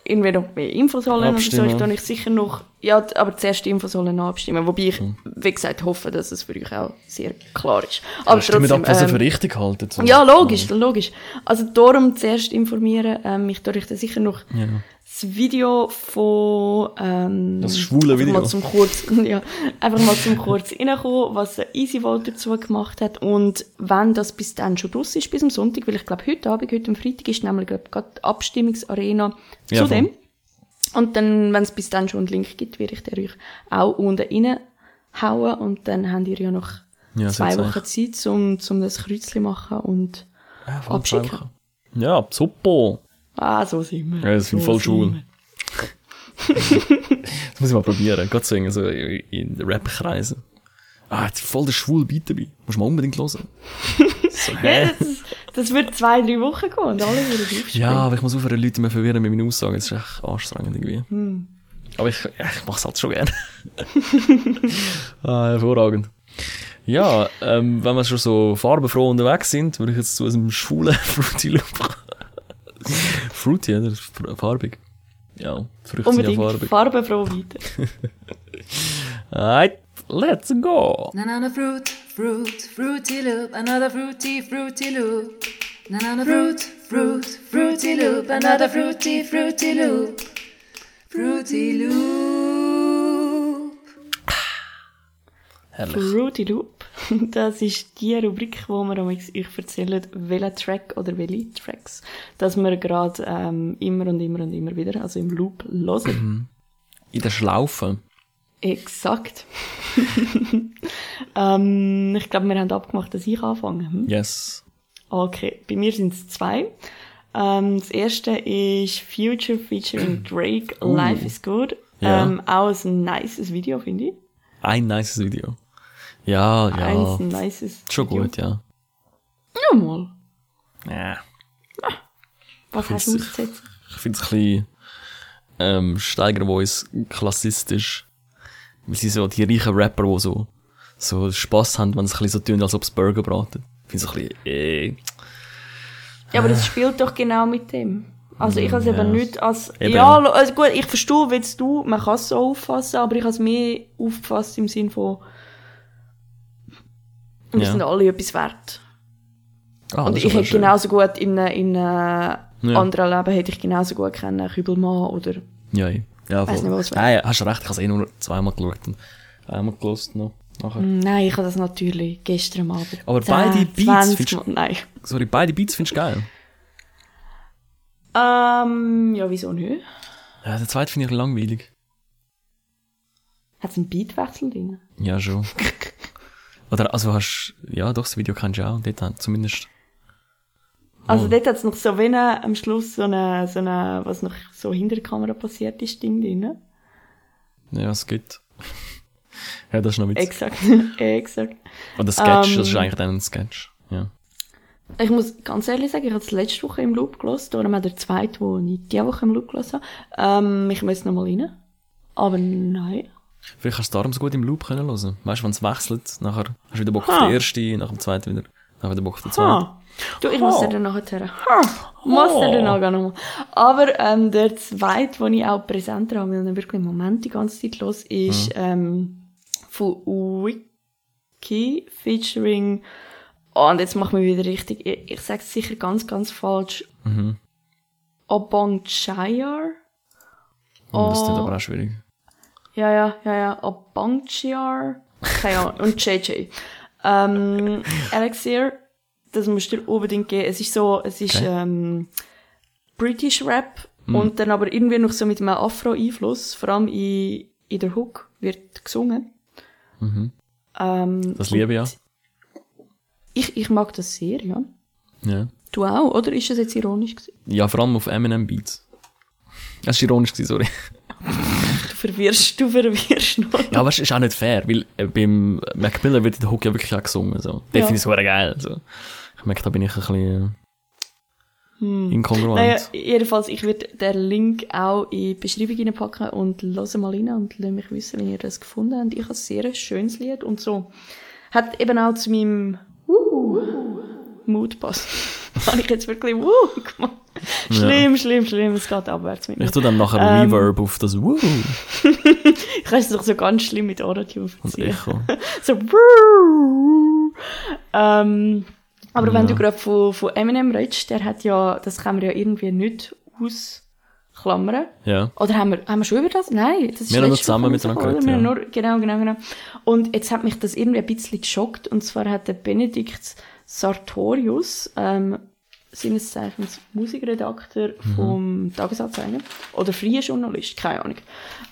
S2: irgendwie noch mehr Infos holen oder so,
S3: Abstimmen.
S2: ich dann ich sicher noch, ja, aber zuerst die Infos holen abstimmen. Wobei ich,
S3: Hm.
S2: wie gesagt, hoffe, dass es für euch auch sehr klar ist. Aber
S3: Stimmt
S2: trotzdem,
S3: ab, was ihr für
S2: ähm,
S3: richtig haltet. so.
S2: ja, logisch, logisch. Also darum zuerst informieren. Ähm, ich tue euch dann sicher noch
S3: Ja.
S2: Das Video von ähm,
S3: Das schwule
S2: einfach
S3: Video.
S2: Mal zum kurz, [LAUGHS] ja, einfach mal zum kurz reinkommen, was Easy Vault dazu gemacht hat und wenn das bis dann schon draus ist, bis am Sonntag, weil ich glaube heute Abend, heute am Freitag ist nämlich gerade die Abstimmungsarena
S3: Ja,
S2: zu dem. Und dann, wenn es bis dann schon einen Link gibt, werde ich den euch auch unten reinhauen und dann habt ihr ja noch
S3: Ja,
S2: zwei Wochen Zeit, um, um das Kreuzchen machen und
S3: Ja,
S2: abschicken.
S3: Ja, super.
S2: Ah, so sind wir.
S3: Ja, das sind
S2: so
S3: voll
S2: sind
S3: schwul.
S2: wir. [LAUGHS]
S3: Das muss ich mal probieren. So, irgendwie so in Rap-Kreisen. Ah, jetzt voll der schwule Beat dabei. Muss man unbedingt hören. [LAUGHS] So?
S2: Ja, das, das wird zwei, drei Wochen gehen und alle würden aufspringen.
S3: Ja, aber ich muss aufhören, Leute mehr verwirren mit meinen Aussagen. Das ist echt anstrengend irgendwie.
S2: Hm.
S3: Aber ich, ja, ich mach's halt schon gern. [LAUGHS] ah, hervorragend. Ja, ähm, wenn wir schon so farbenfroh unterwegs sind, würde ich jetzt zu unserem schwulen Fruity Loop. Fruity, oder? Das ist farbig. Ja, Früchte sind ja
S2: Unbedingt
S3: farbig.
S2: farbenfroh weiter. [LAUGHS]
S3: Alright, let's go!
S7: Another fruit, fruit, fruity loop. Another fruity, fruity loop.
S1: Another fruit, fruit, fruity loop, another fruity, fruity loop. Fruity loop.
S3: Herrlich.
S2: Fruity Loop. [LAUGHS] Das ist die Rubrik, wo wir euch erzählen, welcher Track oder welche Tracks, dass wir gerade ähm, immer und immer und immer wieder, also im Loop, hören.
S3: In der Schlaufe.
S2: Exakt. [LAUGHS] ähm, ich glaube, wir haben abgemacht, dass ich anfange. Hm?
S3: Yes.
S2: Okay, bei mir sind es zwei. Ähm, das erste ist Future featuring [CLEARS THROAT] Drake, Life is Good.
S3: Ja.
S2: Ähm, auch ein nices Video, finde ich.
S3: Ein nices Video. Ja, ja.
S2: Eins ein nices
S3: Schon
S2: Video.
S3: gut, ja.
S2: Ja, mal.
S3: Ja.
S2: Was hast du
S3: find's-
S2: auszusetzen?
S3: Ich finde es ein bisschen, ähm, Steiger Voice klassistisch. Weil sie so die reichen Rapper, die so, so Spass haben, wenn sie ein bisschen so tun, als ob sie Burger braten. Ich finde es ein bisschen, äh,
S2: Ja, aber das spielt doch genau mit dem. Also ich habe es
S3: Ja.
S2: eben nicht als...
S3: Eben.
S2: Ja, also gut, ich verstehe, wie jetzt du, man kann es so auffassen, aber ich habe es mehr aufgefasst im Sinn von... Wir
S3: Ja.
S2: sind alle etwas wert.
S3: ah,
S2: Und
S3: das ist
S2: ich hätte
S3: schön.
S2: genauso gut in einem in einem
S3: Ja.
S2: anderen Leben hätte ich genauso gut können Kübelmann oder...
S3: Ja, ja. ja voll.
S2: nicht, was.
S3: Nein, hast recht, ich habe es eh nur zweimal geschaut und einmal gelost noch. Nachher.
S2: Nein, ich habe das natürlich gestern Abend.
S3: Aber
S2: 10,
S3: beide Beats
S2: 20
S3: findest
S2: Nein.
S3: Sorry, beide Beats findest du geil.
S2: Ähm, ja, wieso nicht?
S3: Ja, der zweite finde ich langweilig.
S2: Hat es einen Beatwechsel drin?
S3: Ja, schon. [LAUGHS] Oder, also hast, ja, doch, das Video kennst du auch, dort haben zumindest.
S2: Also dort hat es noch so wenn am Schluss so eine, so eine, was noch so hinter der Kamera passiert ist, Ding drin.
S3: Ja, es gibt. [LAUGHS] ja, das ist noch witzig.
S2: Exakt, [LAUGHS] exakt.
S3: Und der Sketch,
S2: Ähm,
S3: das ist eigentlich dann ein Sketch. Ja.
S2: Ich muss ganz ehrlich sagen, ich habe es letzte Woche im Loop gelassen, darum auch der zweite, den ich diese Woche im Loop gelassen habe. Ähm, ich muss noch mal rein. Aber nein.
S3: Vielleicht hast du darum so gut im Loop können hören. Weißt du, wenn es wechselt, nachher hast du wieder Bock auf
S2: Ha.
S3: den ersten, nach dem zweiten wieder, nachher wieder Bock auf den zweiten.
S2: Du, ich muss dir dann nachher hören. Ha. Muss dir dann nachher nochmal. Aber ähm, der zweite, den ich auch präsenter habe, ihn wirklich im Moment die ganze Zeit los, ist ähm, von Wiki featuring oh, und jetzt machen wir wieder richtig, ich, ich sage es sicher ganz, ganz falsch.
S3: Mhm.
S2: Obong Chayar?
S3: Und das ist
S2: Oh.
S3: aber auch schwierig.
S2: Ja, ja, ja, ja. Obongchiar. Keine Ahnung. Und JJ. Ähm, [LAUGHS] Elixir, das musst du dir unbedingt geben. Es ist so, es ist
S3: Okay.
S2: ähm, British Rap und dann aber irgendwie noch so mit einem Afro-Einfluss. Vor allem in, in der Hook wird gesungen. Ähm,
S3: Das liebe ich ja.
S2: ich, ich mag das sehr, ja.
S3: Ja.
S2: Du auch, oder? Ist das jetzt ironisch gewesen?
S3: Ja, vor allem auf Eminem Beats. Das war ironisch, gewesen, sorry. [LAUGHS]
S2: Du verwirrst, du verwirrst noch.
S3: Ja, aber es ist auch nicht fair, weil äh, beim Mac Miller wird der Hook ja wirklich auch gesungen. So.
S2: Ja.
S3: finde ich super geil. So. Ich merke, da bin ich ein bisschen äh, inkongruent.
S2: Naja, jedenfalls, ich werde den Link auch in die Beschreibung reinpacken und höre mal rein und lasse mich wissen, wenn ihr das gefunden habt. Ich habe ein sehr schönes Lied und so. Hat eben auch zu meinem uh, Mut passt. habe ich jetzt wirklich uh, gemacht. Schlimm, schlimm, schlimm, es geht abwärts mit mir.
S3: Ich tue dann nachher
S2: Ähm,
S3: Reverb auf das Woo [LAUGHS]
S2: Ich kann es doch so ganz schlimm mit Autotune
S3: und
S2: verziehen.
S3: Echo. [LAUGHS]
S2: so ähm, aber wenn du gerade von, von Eminem redest, der hat ja, das kann man ja irgendwie nicht ausklammern.
S3: Ja.
S2: Oder haben wir, haben wir schon über das? Nein, das ist
S3: Wir haben nur
S2: letzte
S3: zusammen miteinander?
S2: Wir haben nur, genau, genau, genau. Und jetzt hat mich das irgendwie ein bisschen geschockt. Und zwar hat der Benedikt Sartorius, ähm, seines Zeichens Musikredakteur
S3: Mhm.
S2: vom Tagesanzeiger oder freier Journalist, keine Ahnung,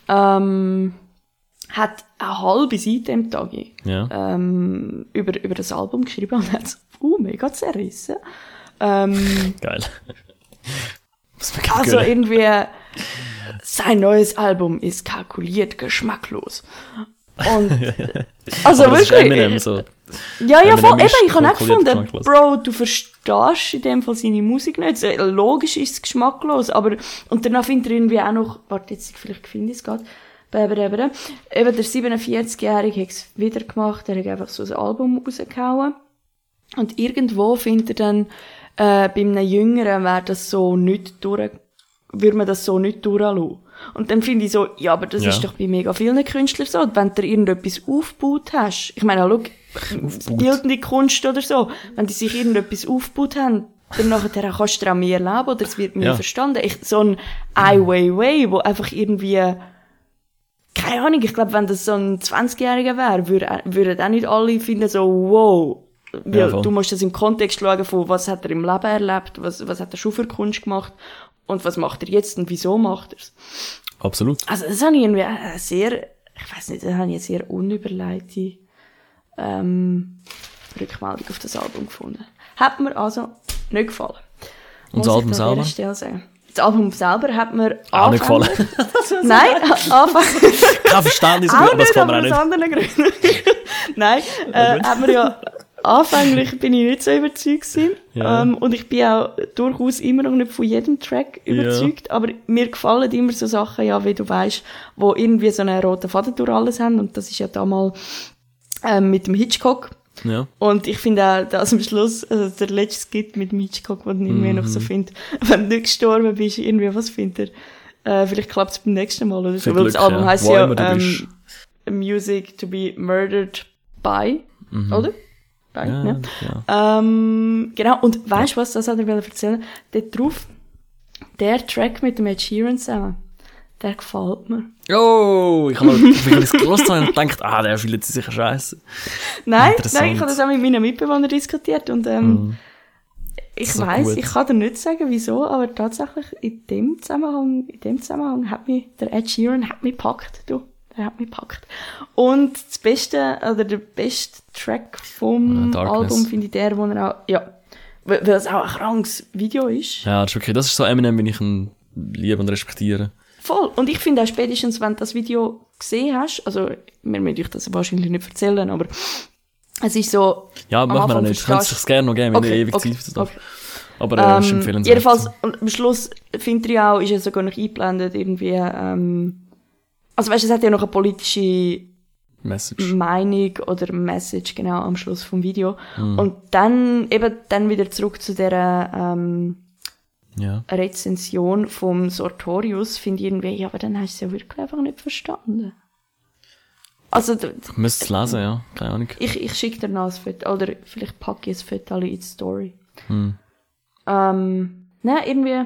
S2: ähm, hat eine halbe Seite im Tag
S3: Ja.
S2: ähm, über, über das Album geschrieben und hat es uh, mega zerrissen. Ähm, [LAUGHS]
S3: Geil.
S2: Also irgendwie, sein neues Album ist kalkuliert geschmacklos. Und, [LAUGHS] also
S3: Aber
S2: wirklich.
S3: Eminem so.
S2: ja, ja, voll, eben, ich habe auch gefunden. Bro, du verstehst in dem Fall seine Musik nicht. Logisch ist es geschmacklos, aber, und danach findet er irgendwie auch noch, warte, jetzt, vielleicht finde ich es gerade, Eben, eben, eben der 47-Jährige hat es wieder gemacht, er hat einfach so ein Album rausgehauen. Und irgendwo findet er dann, äh, bei einem Jüngeren wäre das so nicht durch, würde man das so nicht durchlassen. Und dann finde ich so, ja, aber das
S3: Ja.
S2: ist doch bei mega vielen Künstlern so. Wenn du irgendetwas aufgebaut hast, ich meine, schau, bildende Kunst oder so, wenn die sich irgendetwas aufgebaut haben, dann nachher kannst du an mir erleben oder es wird mir
S3: Ja.
S2: verstanden. Ich, so ein Ai Weiwei, wo einfach irgendwie, keine Ahnung, ich glaube, wenn das so ein 20-Jähriger wäre, würde, würden auch nicht alle finden so, wow, weil
S3: Ja,
S2: du musst das im Kontext schauen von, was hat er im Leben erlebt, was, was hat er schon für Kunst gemacht und was macht er jetzt und wieso macht er es.
S3: Absolut.
S2: Also das habe ich irgendwie äh, sehr, ich weiß nicht, das habe ich eine sehr unüberlegte ähm, Rückmeldung auf das Album gefunden. Hat mir also nicht gefallen.
S3: Und das Album selber?
S2: Stelle sagen. Das Album selber hat mir
S3: Auch nicht gefallen. [LAUGHS]
S2: Nein, [LAUGHS] Anfang
S3: Kein Verständnis, aber das
S2: nicht,
S3: kann man auch
S2: aus
S3: nicht.
S2: anderen Gründen. [LAUGHS] Nein, äh, hat mir ja anfänglich bin ich nicht so überzeugt gewesen.
S3: Ja.
S2: Ähm, und ich bin auch durchaus immer noch nicht von jedem Track überzeugt. Aber mir gefallen immer so Sachen, ja, wie du weißt, wo irgendwie so einen roten Faden durch alles haben. Und das ist ja damals ähm, mit dem Hitchcock.
S3: Ja.
S2: Und ich finde auch, dass am Schluss, also der letzte Skit mit dem Hitchcock, wo ich irgendwie noch so
S3: Mhm.
S2: finde, [LAUGHS] wenn du nicht gestorben bist, irgendwie, was findet er? Äh, vielleicht klappt es beim nächsten Mal oder so. Weil das Album
S3: ja.
S2: heisst
S3: Wo
S2: ja, ähm, Music to be murdered by, oder?
S3: Mhm. Ja,
S2: ne?
S3: ja.
S2: Ähm, genau, und weißt du was, das hat er wollte erzählen? Dort drauf, der Track mit dem Ed Sheeran zusammen, der gefällt mir.
S3: Oh, ich habe ich das gelost habe, und gedacht, ah, der fühlt sich sicher scheiße.
S2: Nein, nein, ich habe das auch mit meinen Mitbewohnern diskutiert und ähm, ich
S3: So
S2: weiß, ich kann dir nicht sagen, wieso, aber tatsächlich in dem Zusammenhang, in dem Zusammenhang hat mich der Ed Sheeran hat mich packt, du, der hat mich packt. Und das Beste oder der beste Track vom
S3: Darkness.
S2: Album finde ich der, wo er auch, ja, weil es auch ein krankes Video ist.
S3: Ja, das ist wirklich, das ist so Eminem, wie ich ihn liebe und respektiere.
S2: Voll. Und ich finde auch spätestens, wenn du das Video gesehen hast, also, wir müssen euch das wahrscheinlich nicht erzählen, aber es ist so,
S3: Ja, machen wir auch nicht. Könnt
S2: verstehst-
S3: sich gerne noch geben, wenn ihr
S2: Okay,
S3: ewig
S2: okay,
S3: Zeit
S2: okay.
S3: Aber äh, ist
S2: Ähm,
S3: empfehlenswert.
S2: jedenfalls, und am Schluss, findet ihr ja auch, ist ja sogar noch eingeblendet, irgendwie, ähm, also weißt du, es hat ja noch eine politische
S3: Message.
S2: Meinung oder Message, genau, am Schluss vom Video.
S3: Mhm.
S2: Und dann, eben, dann wieder zurück zu der, ähm,
S3: Ja.
S2: Rezension vom Sortorius, finde ich irgendwie, ja, aber dann hast du es ja wirklich einfach nicht verstanden. Also,
S3: Ich müsste es lesen, ja. Keine Ahnung.
S2: ich, ich schicke dir noch ein Foto, oder vielleicht packe ich ein Foto in die Story.
S3: Hm.
S2: Ähm, ne, irgendwie,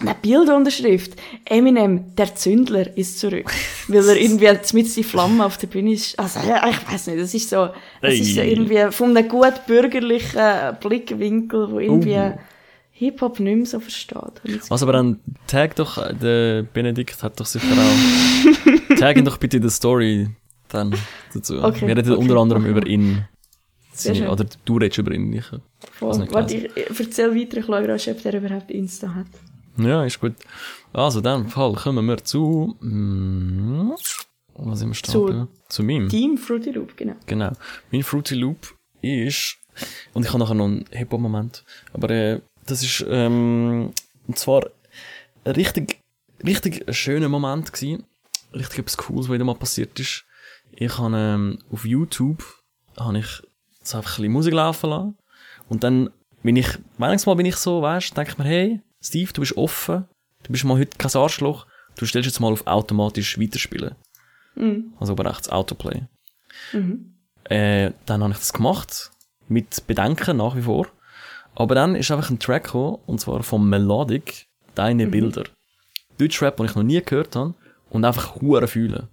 S2: eine Bildunterschrift. Eminem, der Zündler, ist zurück. Weil er irgendwie mit die Flamme auf der Bühne ist. Also, ja, ich weiß nicht, das ist so, das ist so
S3: Ey.
S2: irgendwie von einem gut bürgerlichen Blickwinkel, wo irgendwie
S3: Oh.
S2: Hip-Hop nicht mehr so versteht. Ich
S3: Was aber dann, tag doch, äh, der Benedikt hat doch sicher auch, [LAUGHS] tag ihn doch bitte in der Story dann dazu.
S2: Okay,
S3: Wir reden
S2: okay.
S3: unter anderem über ihn.
S2: Schön.
S3: Oder du redest über ihn, nicht?
S2: Voll.
S3: Nicht
S2: Warte, ich, ich erzähl weiter, ich schaue ob der überhaupt Insta hat.
S3: Ja, ist gut. Also, in dem Fall kommen wir zu, mm, was sind wir stehen?
S2: Zu-?
S3: Zu meinem.
S2: Team Fruity Loop, genau.
S3: Genau. Mein Fruity Loop ist, und ich habe nachher noch einen Hip-Hop-Moment, aber äh, das ist, ähm, und zwar ein richtig, richtig schöner Moment gewesen. Richtig etwas Cooles, was mal passiert ist. Ich habe ähm, auf YouTube, habe ich jetzt einfach ein bisschen Musik laufen lassen. Und dann bin ich, manchmal bin ich so, weißt, denke ich mir, hey, Steve, du bist offen, du bist mal heute kein Arschloch, du stellst jetzt mal auf automatisch weiterspielen. Also oben rechts Autoplay. Äh, dann habe ich das gemacht. Mit Bedenken nach wie vor. Aber dann ist einfach ein Track gekommen, und zwar von Melodic, Deine Bilder. Deutschrap, den ich noch nie gehört habe, und einfach hure fühlen.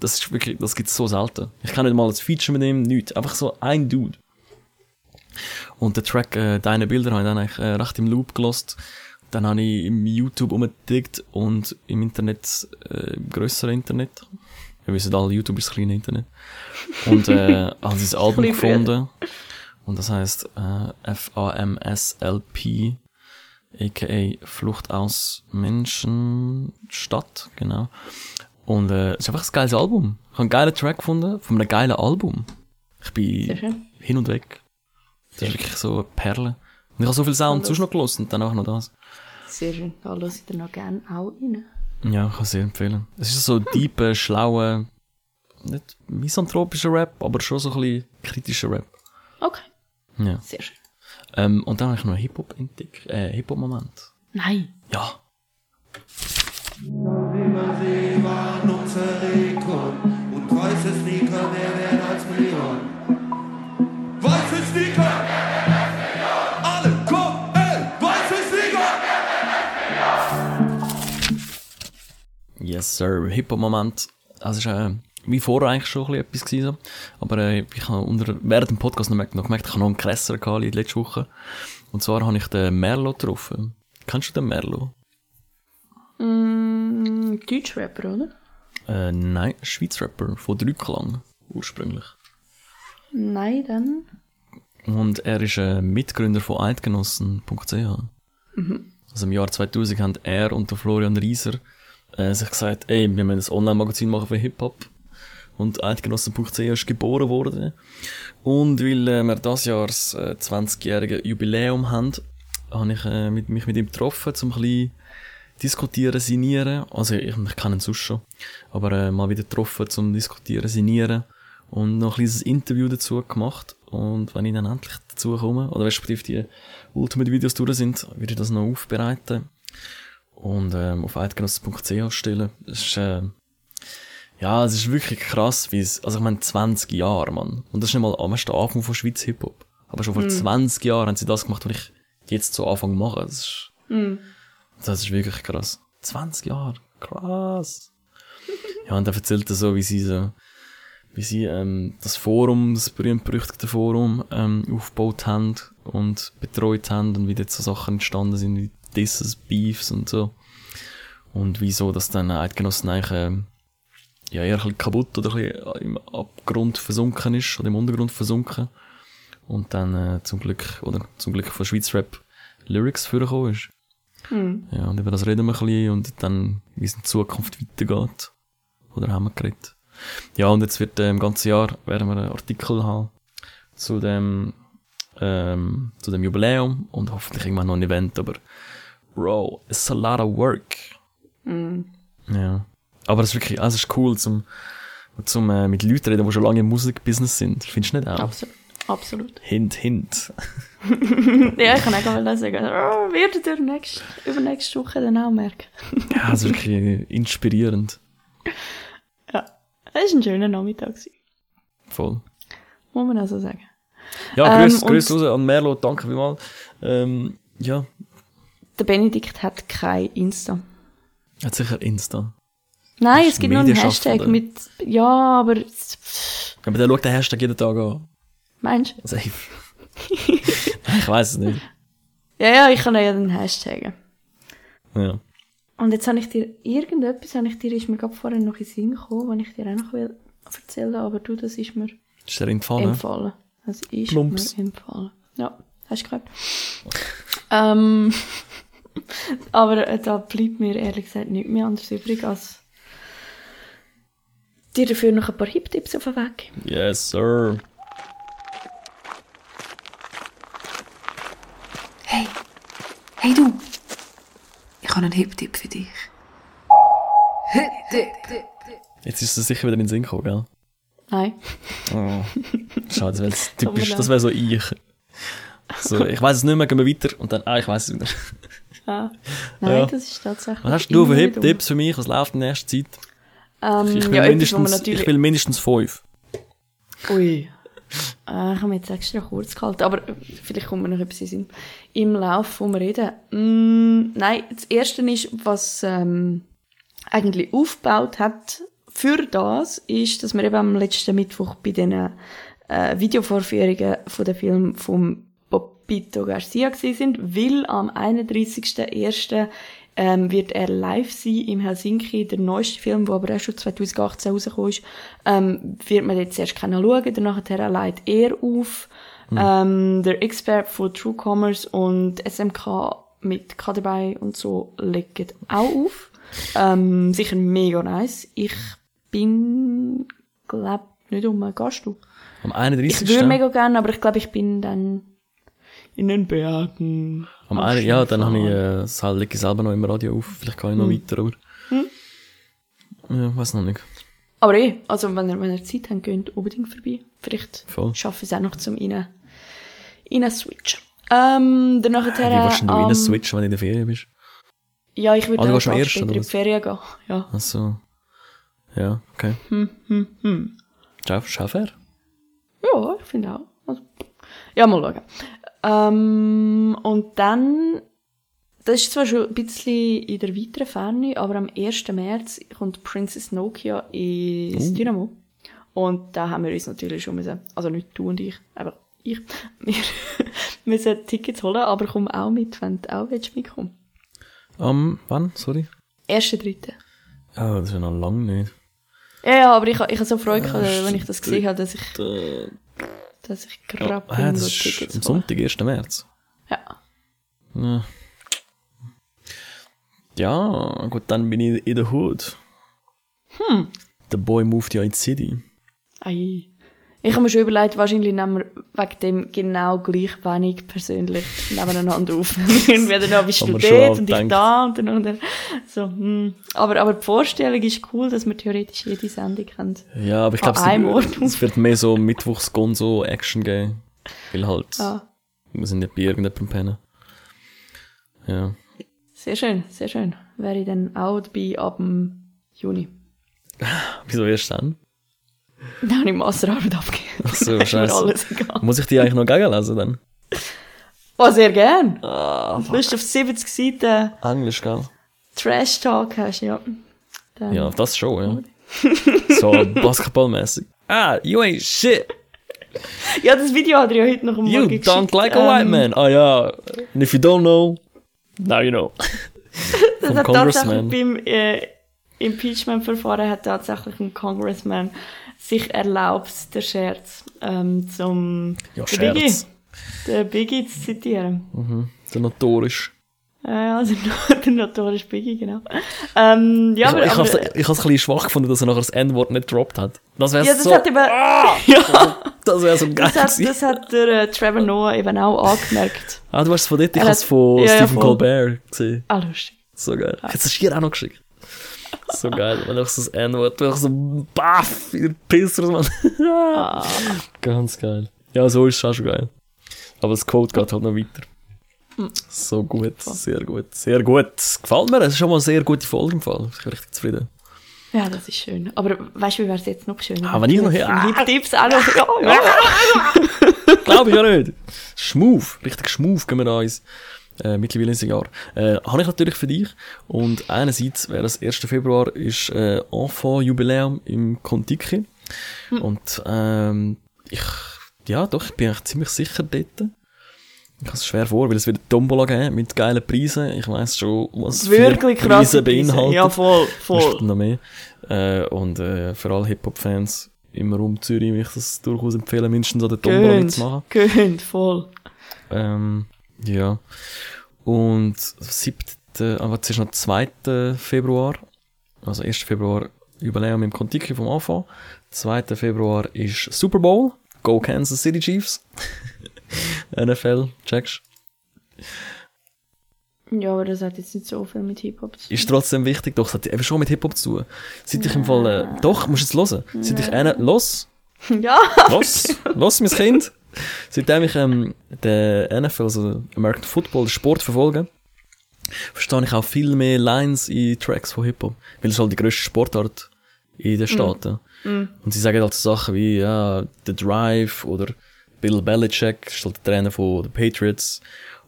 S3: Das ist wirklich, das gibt's so selten. Ich kann nicht mal ein Feature mit ihm, nichts. Einfach so ein Dude. Und der Track, äh, Deine Bilder, habe ich dann eigentlich äh, recht im Loop gelost. Dann habe ich im YouTube umgedickt und im Internet, äh, im grösseren Internet. Wir wissen alle, YouTube ist das kleine Internet. Und, äh, [LAUGHS] habe dieses Album gefunden. Und das heißt, äh, F-A-M-S-L-P, a.k.a. Flucht aus Menschenstadt, genau. Und, äh, es ist einfach ein geiles Album. Ich habe einen geilen Track gefunden, von einem geilen Album. Ich bin hin und weg. Das ist wirklich so eine Perle. Ich habe so viel Sound sonst noch gelassen und dann auch noch das.
S2: Sehr schön. Da höre ich dir noch gerne auch rein.
S3: Ja, ich kann es sehr empfehlen. Es ist so deeper, [LAUGHS] schlauer, nicht misanthropischer Rap, aber schon so ein bisschen kritischer Rap.
S2: Okay.
S3: Ja.
S2: Sehr schön.
S3: Ähm, und dann habe ich noch einen Hip-Hop entdeckt, äh, Hip-Hop-Moment.
S2: Nein.
S3: Ja. Sir. Hip-Hop-Moment. Also, es ist, äh, wie vorher eigentlich schon ein bisschen etwas gewesen. Aber, äh, ich habe unter, während dem Podcast noch, gemerkt- noch gemerkt, ich habe noch einen Kresser gehabt, in letzter Woche. Und zwar habe ich den Merlo getroffen. Kennst du den Merlo?
S2: Mm, Deutschrapper, oder?
S3: Äh, nein, Schweiz-Rapper von Dreiklang, ursprünglich.
S2: Nein, dann.
S3: Und er ist äh, Mitgründer von eidgenossen.ch. Also im Jahr 2000 haben er und der Florian Rieser äh, sich gesagt, ey, wir müssen ein Online-Magazin machen für Hip-Hop. Und eidgenossen.ch ist geboren worden. Und weil äh, wir das Jahr das äh, 20-jährige Jubiläum haben, habe ich äh, mit, mich mit ihm getroffen, um ein bisschen diskutieren, signieren. Also ich, ich kenne ihn sonst schon. Aber äh, mal wieder getroffen, zum diskutieren, signieren. Und noch ein kleines Interview dazu gemacht. Und wenn ich dann endlich dazu komme, oder respektive die Ultimate Videos durch sind, würde ich das noch aufbereiten. Und ähm, auf eidgenossen.ch stellen. Es ist, äh, ja, es ist wirklich krass, wie es, also ich meine 20 Jahre, Mann. Und das ist nicht mal am der Anfang von Schweiz Hip-Hop. Aber schon vor 20 Jahren haben sie das gemacht, was ich jetzt zu machen. Das ist, das ist wirklich krass. 20 Jahre. Krass. [LAUGHS] Ja, und er erzählt so, wie sie so, wie sie ähm, das Forum, das berühmt-berüchtigte Forum, ähm, aufgebaut haben und betreut haben und wie dort so Sachen entstanden sind, wie Disses, Beefs und so. Und wieso das dann Eidgenossen eigentlich ähm, ja, eher ein bisschen kaputt oder ein bisschen im Abgrund versunken ist oder im Untergrund versunken. Und dann äh, zum Glück, oder zum Glück von Schweiz Rap Lyrics vorgekommen ist. Ja, und über das reden wir ein bisschen und dann, wie es in Zukunft weitergeht. Oder haben wir geredet. Ja, und jetzt wird äh, im ganzen Jahr werden wir einen Artikel haben zu dem, ähm, zu dem Jubiläum und hoffentlich irgendwann noch ein Event, aber Bro, it's a lot of work. Ja. Aber es ist wirklich, also es ist cool, zum, zum äh, mit Leuten reden, die schon lange im Musikbusiness sind. Findest du nicht auch?
S2: Absolut. Absolut.
S3: Hint, hint. [LAUGHS]
S2: Ja, ich kann auch mal sagen, oh, werdet ihr nächst, übernächste Woche dann auch merken. [LAUGHS]
S3: Ja, es ist wirklich inspirierend.
S2: Ja. Es war ein schöner Nachmittag.
S3: Voll.
S2: Muss man also sagen.
S3: Ja,
S2: Ähm,
S3: grüß,
S2: und-
S3: grüß raus an Merlo, danke vielmals. Ähm, ja,
S2: Der Benedikt hat kein Insta.
S3: hat sicher Insta.
S2: Nein, es gibt noch einen. Hashtag mit, ja, aber,
S3: Aber der schaut den Hashtag jeden Tag an.
S2: meinst du?
S3: Safe. [LAUGHS] ich weiß es nicht.
S2: Ja, ja, ich kann ja den Hashtag.
S3: Ja.
S2: Und jetzt habe ich dir irgendetwas, habe ich dir, ist mir gerade vorher noch in den Sinn gekommen, was ich dir auch noch will erzählen aber du, das ist mir
S3: Ist die Pfanne?
S2: empfallen. Das ist
S3: Plumps.
S2: mir empfallen. Ja, hast du gehört. ähm, aber äh, da bleibt mir ehrlich gesagt nichts mehr anderes übrig, als dir dafür noch ein paar Hip-Tipps auf den Weg.
S3: Yes, sir.
S8: Hey, hey du! Ich habe einen Hip-Tipp für dich.
S3: Jetzt ist es sicher wieder in den Sinn gekommen, gell?
S2: Nein.
S3: Oh. Schade, das wäre [LAUGHS] typisch, das wäre so ich. So, ich weiß es nicht mehr, gehen wir weiter und dann, ah, ich weiß es wieder.
S2: Nein,
S3: Ja.
S2: das ist tatsächlich.
S3: Was hast du für Hip-Tipps für mich? Was läuft in nächster Zeit?
S2: dumm. Ähm,
S3: Ich will,
S2: ja,
S3: mindestens,
S2: natürlich...
S3: ich will mindestens fünf.
S2: Ui. Äh, ich habe mir jetzt extra kurz gehalten, aber vielleicht kommt mir noch etwas in Sinn. Im Lauf, wo wir reden. Mm, nein, das Erste ist, was ähm, eigentlich aufgebaut hat für das, ist, dass wir eben am letzten Mittwoch bei den äh, Videovorführungen von dem Film vom Popito Garcia sind, weil am 31.01. Ähm, wird er live sein im Helsinki, der neueste Film, der aber auch schon 2018 rausgekommen ist, ähm, wird man jetzt erst können schauen, danach leitet er auf, ähm, der Expert von True Commerce und SMK mit K dabei und so legen auch auf. Ähm, sicher mega nice. Ich bin, glaub, nicht um, gehst du?
S3: Am
S2: Ich
S3: 31.
S2: würde mega gerne, aber ich glaube, ich bin dann in den Bergen.
S3: Am einen, ja, dann habe ich, äh, das lege ich selber noch im Radio auf. Vielleicht kann ich noch
S2: Hm.
S3: weiter, aber. Ja, weiß noch nicht.
S2: Aber eh, also wenn ihr, wenn ihr Zeit habt, geht unbedingt vorbei. Vielleicht
S3: Voll.
S2: schaffe ich es auch noch zum rein, rein switchen. Ähm, dann nachher,
S3: Wie willst du
S2: ähm,
S3: switchen, wenn du in der Ferien bist?
S2: Ja, ich würde
S3: Ah,
S2: auch
S3: oder
S2: in die? Ferien gehen. Ja.
S3: Ach so. Ja, okay.
S2: Hm, hm, hm.
S3: Ciao, ciao, fair.
S2: Ja, ich finde auch. Also, ja, mal schauen. Ähm, und dann, das ist zwar schon ein bisschen in der weiteren Ferne, aber am 1. März kommt Princess Nokia ins
S3: Oh.
S2: Dynamo. Und da haben wir uns natürlich schon müssen, also nicht du und ich, aber ich, [LAUGHS] wir müssen Tickets holen, aber komm auch mit, wenn du auch willst mitkommen.
S3: Am, wann? Sorry?
S2: 1.3.
S3: Ja, das ist ja noch lange nicht.
S2: Ja, ja, aber ich, ich habe so Freude gehabt,
S3: Ah,
S2: wenn ich das gesehen habe, dass ich,
S3: Äh,
S2: dass ich gerade
S3: ah,
S2: bin,
S3: das ist
S2: Tickets
S3: am. Sonntag, 1. März.
S2: Ja.
S3: Ja. Ja, gut, dann bin ich in der Hood.
S2: Hm.
S3: Der Boy moved ja in die City.
S2: Ei. Ich habe mir schon überlegt, wahrscheinlich nehmen wir wegen dem genau gleich wenig persönlich nebeneinander auf. [LAUGHS] Irgendwie dann
S3: wir schon
S2: dort und ich da und dann, und dann so, hm. aber, aber die Vorstellung ist cool, dass wir theoretisch jede Sendung haben.
S3: Ja, aber ich glaube, es, es wird mehr so Mittwochs-Gonzo-Action geben. Weil halt,
S2: Ah,
S3: wir sind nicht bei irgendjemandem pennen. Ja.
S2: sehr schön, sehr schön. Wäre ich dann auch dabei ab dem Juni. [LAUGHS]
S3: Wieso erst dann?
S2: Dann habe ich Masterarbeit abgegeben.
S3: Ach so, [LAUGHS] scheiße. Muss ich die eigentlich noch gegenlesen dann?
S2: Oh, sehr gern.
S3: Ah,
S2: Du bist auf 70 Seiten
S3: Englisch, gell?
S2: Trash Talk hast, ja. Dann,
S3: Ja, das schon, ja. [LAUGHS] so basketballmäßig. Ah, you ain't shit.
S2: ja, das Video hat er ja heute noch am
S3: You
S2: Morgen
S3: don't like a white
S2: Ähm,
S3: man. Ah ja. And if you don't know, now you know. [LAUGHS]
S2: Das hat tatsächlich beim äh, Impeachment-Verfahren hat tatsächlich ein Congressman sich erlaubt, den Scherz ähm, zum
S3: Ja,
S2: den Biggie,
S3: Scherz.
S2: den Biggie zu zitieren.
S3: So notorisch.
S2: Äh, also [LAUGHS] der notorische Biggie, genau. Ähm, ja,
S3: ich
S2: aber,
S3: ich habe es ein bisschen schwach gefunden, dass er nachher das N-Wort nicht gedroppt hat. Das wäre
S2: ja, das
S3: so,
S2: hat eben, [LAUGHS] ja,
S3: das wär so geil
S2: das hat, das hat der äh, Trevor Noah eben auch angemerkt.
S3: Ah, du hast es von dort, ich habe es von
S2: ja, ja,
S3: Stephen
S2: voll.
S3: Colbert gesehen.
S2: Ah, lustig.
S3: So geil. Ich hätte es dir auch noch geschickt. So geil, wenn einfach so das N-Wort, einfach so baff, Pisser, man.
S2: Ah. [LAUGHS]
S3: Ganz geil. Ja, so ist es auch schon geil. Aber das Quote geht halt noch weiter.
S2: Hm.
S3: So gut, sehr gut, sehr gut. Gefällt mir, es ist schon mal eine sehr gute Folge im Fall. Ich bin richtig zufrieden.
S2: Ja, das ist schön. Aber weißt du, wie wäre es jetzt noch schöner?
S3: Ah, wenn ich noch hier-
S2: Hip Tipps auch noch. Ja, ja. [LAUGHS]
S3: Glaube ich ja nicht. Schmuf, richtig schmuf gehen wir da ins, äh, mittlerweile ins Jahr. Äh, habe ich natürlich für dich. Und einerseits wäre das 1. Februar ist, äh, Enfant-Jubiläum im Kontiki. Und, ähm, ich, ja, doch, ich bin eigentlich ziemlich sicher dort. Ich habe es schwer vor, weil es wird Tombola geben mit geilen Preisen. Ich weiss schon, was
S2: Wirklich krasse
S3: Preise beinhaltet.
S2: Ja, voll, voll.
S3: Noch mehr. Äh, und äh, für alle Hip-Hop-Fans im Raum Zürich würde ich das durchaus empfehlen, mindestens an der Tombola mitzumachen.
S2: gönnt, voll.
S3: Ähm, ja. Und siebte, aber jetzt ist noch 2. Februar, also 1. Februar Jubiläum im Kontiki vom Anfang. 2. Februar ist Super Bowl. Go Kansas City Chiefs. [LAUGHS] NFL, checkst.
S2: Ja, aber das hat jetzt nicht so viel mit Hip-Hop zu tun.
S3: Ist trotzdem wichtig, doch, es hat eben schon mit Hip-Hop zu tun. Seit ich im Fall, äh, doch, musst du jetzt hören. Seit ich einen, los, [LAUGHS]
S2: Ja,
S3: los, los, mein Kind. Seitdem ich ähm, den NFL, also American Football, den Sport verfolge, verstehe ich auch viel mehr Lines in Tracks von Hip-Hop. Weil es ist halt die grösste Sportart in den Staaten. Und sie sagen halt so Sachen wie, ja, The Drive oder Bill Belichick, ist halt der Trainer von den Patriots.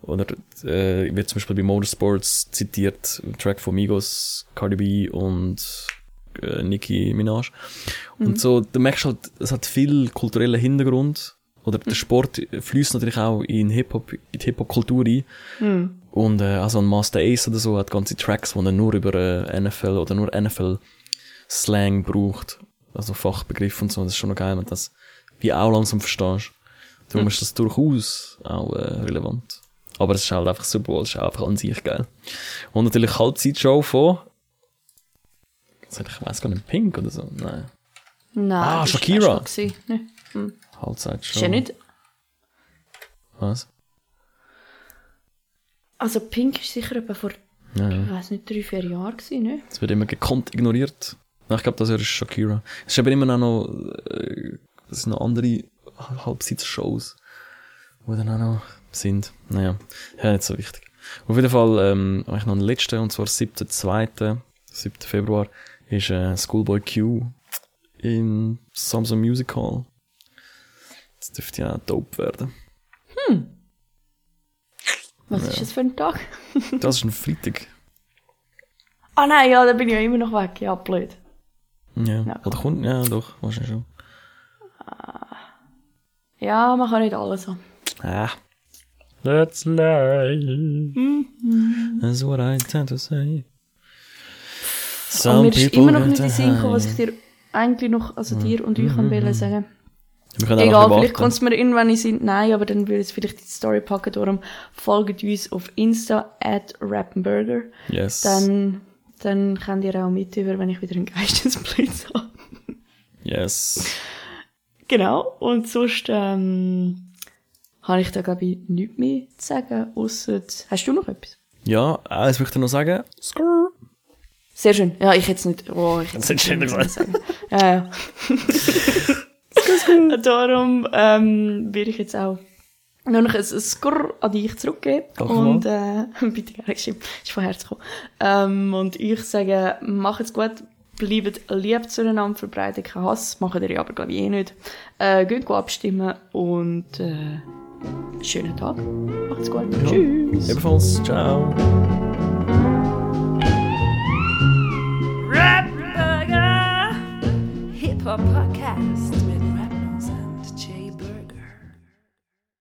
S3: Oder äh, wird zum Beispiel bei Motorsports zitiert, ein Track von Migos, Cardi B und äh, Nicki Minaj. Und so, du merkst halt, es hat viel kulturellen Hintergrund. Oder der Sport fließt natürlich auch in Hip-Hop, in die Hip-Hop-Kultur ein. Und äh, also ein Master Ace oder so hat ganze Tracks, wo er nur über äh, NFL oder nur NFL-Slang braucht. Also Fachbegriff und so. Das ist schon noch geil, wenn du das wie auch langsam verstehst. Darum ist das durchaus auch äh, relevant. Aber es ist halt einfach Super Bowl, es ist einfach an sich geil. Und natürlich Halbzeitshow von ich weiß gar nicht, Pink oder so. Nein.
S2: Nein.
S3: Ah, Shakira.
S2: erst noch Ne?
S3: Halbzeitshow.
S2: Ist ja nicht,
S3: Was?
S2: also Pink ist sicher etwa vor,
S3: Ja, ja.
S2: ich weiß nicht, drei, vier Jahren gewesen, ne?
S3: Es wird immer gekonnt ignoriert. Nein, ich glaube, das ist Shakira. Es ist aber immer noch, äh, es sind noch andere Halbzeitshows, die dann auch noch sind. Naja, ja, nicht so wichtig. Auf jeden Fall, ähm, habe ich noch einen letzten, und zwar 7.2., 7. Februar, ist äh, Schoolboy Q in Samsung Music Hall. Das dürfte ja dope werden.
S2: Was [LAUGHS] ist das für ein Tag?
S3: Das ist ein Freitag.
S2: Ah nein, ja, da bin ich ja immer noch weg. Ja, blöd.
S3: Ja.
S2: Ja,
S3: Oder kommt, ja, doch, wahrscheinlich schon.
S2: Ja, man kann nicht alles haben.
S3: Ah. Let's lie. That's what I tend to say.
S2: Und mir ist immer noch nicht in den Sinn gekommen, was ich dir eigentlich noch, also dir und euch mhm. wollte sagen.
S3: Wir können
S2: Egal, vielleicht kommt es mir irgendwann in Sinn. Nein, aber dann würde ich es vielleicht die Story packen. Darum folgt uns auf Insta at Rappenburger.
S3: Yes.
S2: Dann, dann könnt ihr auch mit über, wenn ich wieder einen Geistesblitz habe.
S3: Yes.
S2: Genau. Und sonst ähm, habe ich da, glaube ich, nichts mehr zu sagen. Ausser, hast du noch etwas?
S3: Ja, eins möchte ich noch sagen. Skrrr.
S2: Sehr schön. Ja, ich hätte es nicht. Oh, ich hätte
S3: Das du nicht
S2: nicht sagen. Ja, ja. [LAUGHS] [LAUGHS] Darum ähm, würde ich jetzt auch nur noch ein, ein Skrrr an dich zurückgeben.
S3: Danke
S2: und äh, [LAUGHS] bitte gerne geschrieben. Ist von Herzen gekommen. Ähm, und ich sage, macht's gut. Bleibt lieb zueinander, verbreitet keinen Hass. Machen ihr ja aber, glaube ich, eh nicht. Äh, geht abstimmen und äh, schönen Tag. Macht's gut. Tschüss.
S3: Ebenfalls. Ciao.
S1: Hip Hop Podcast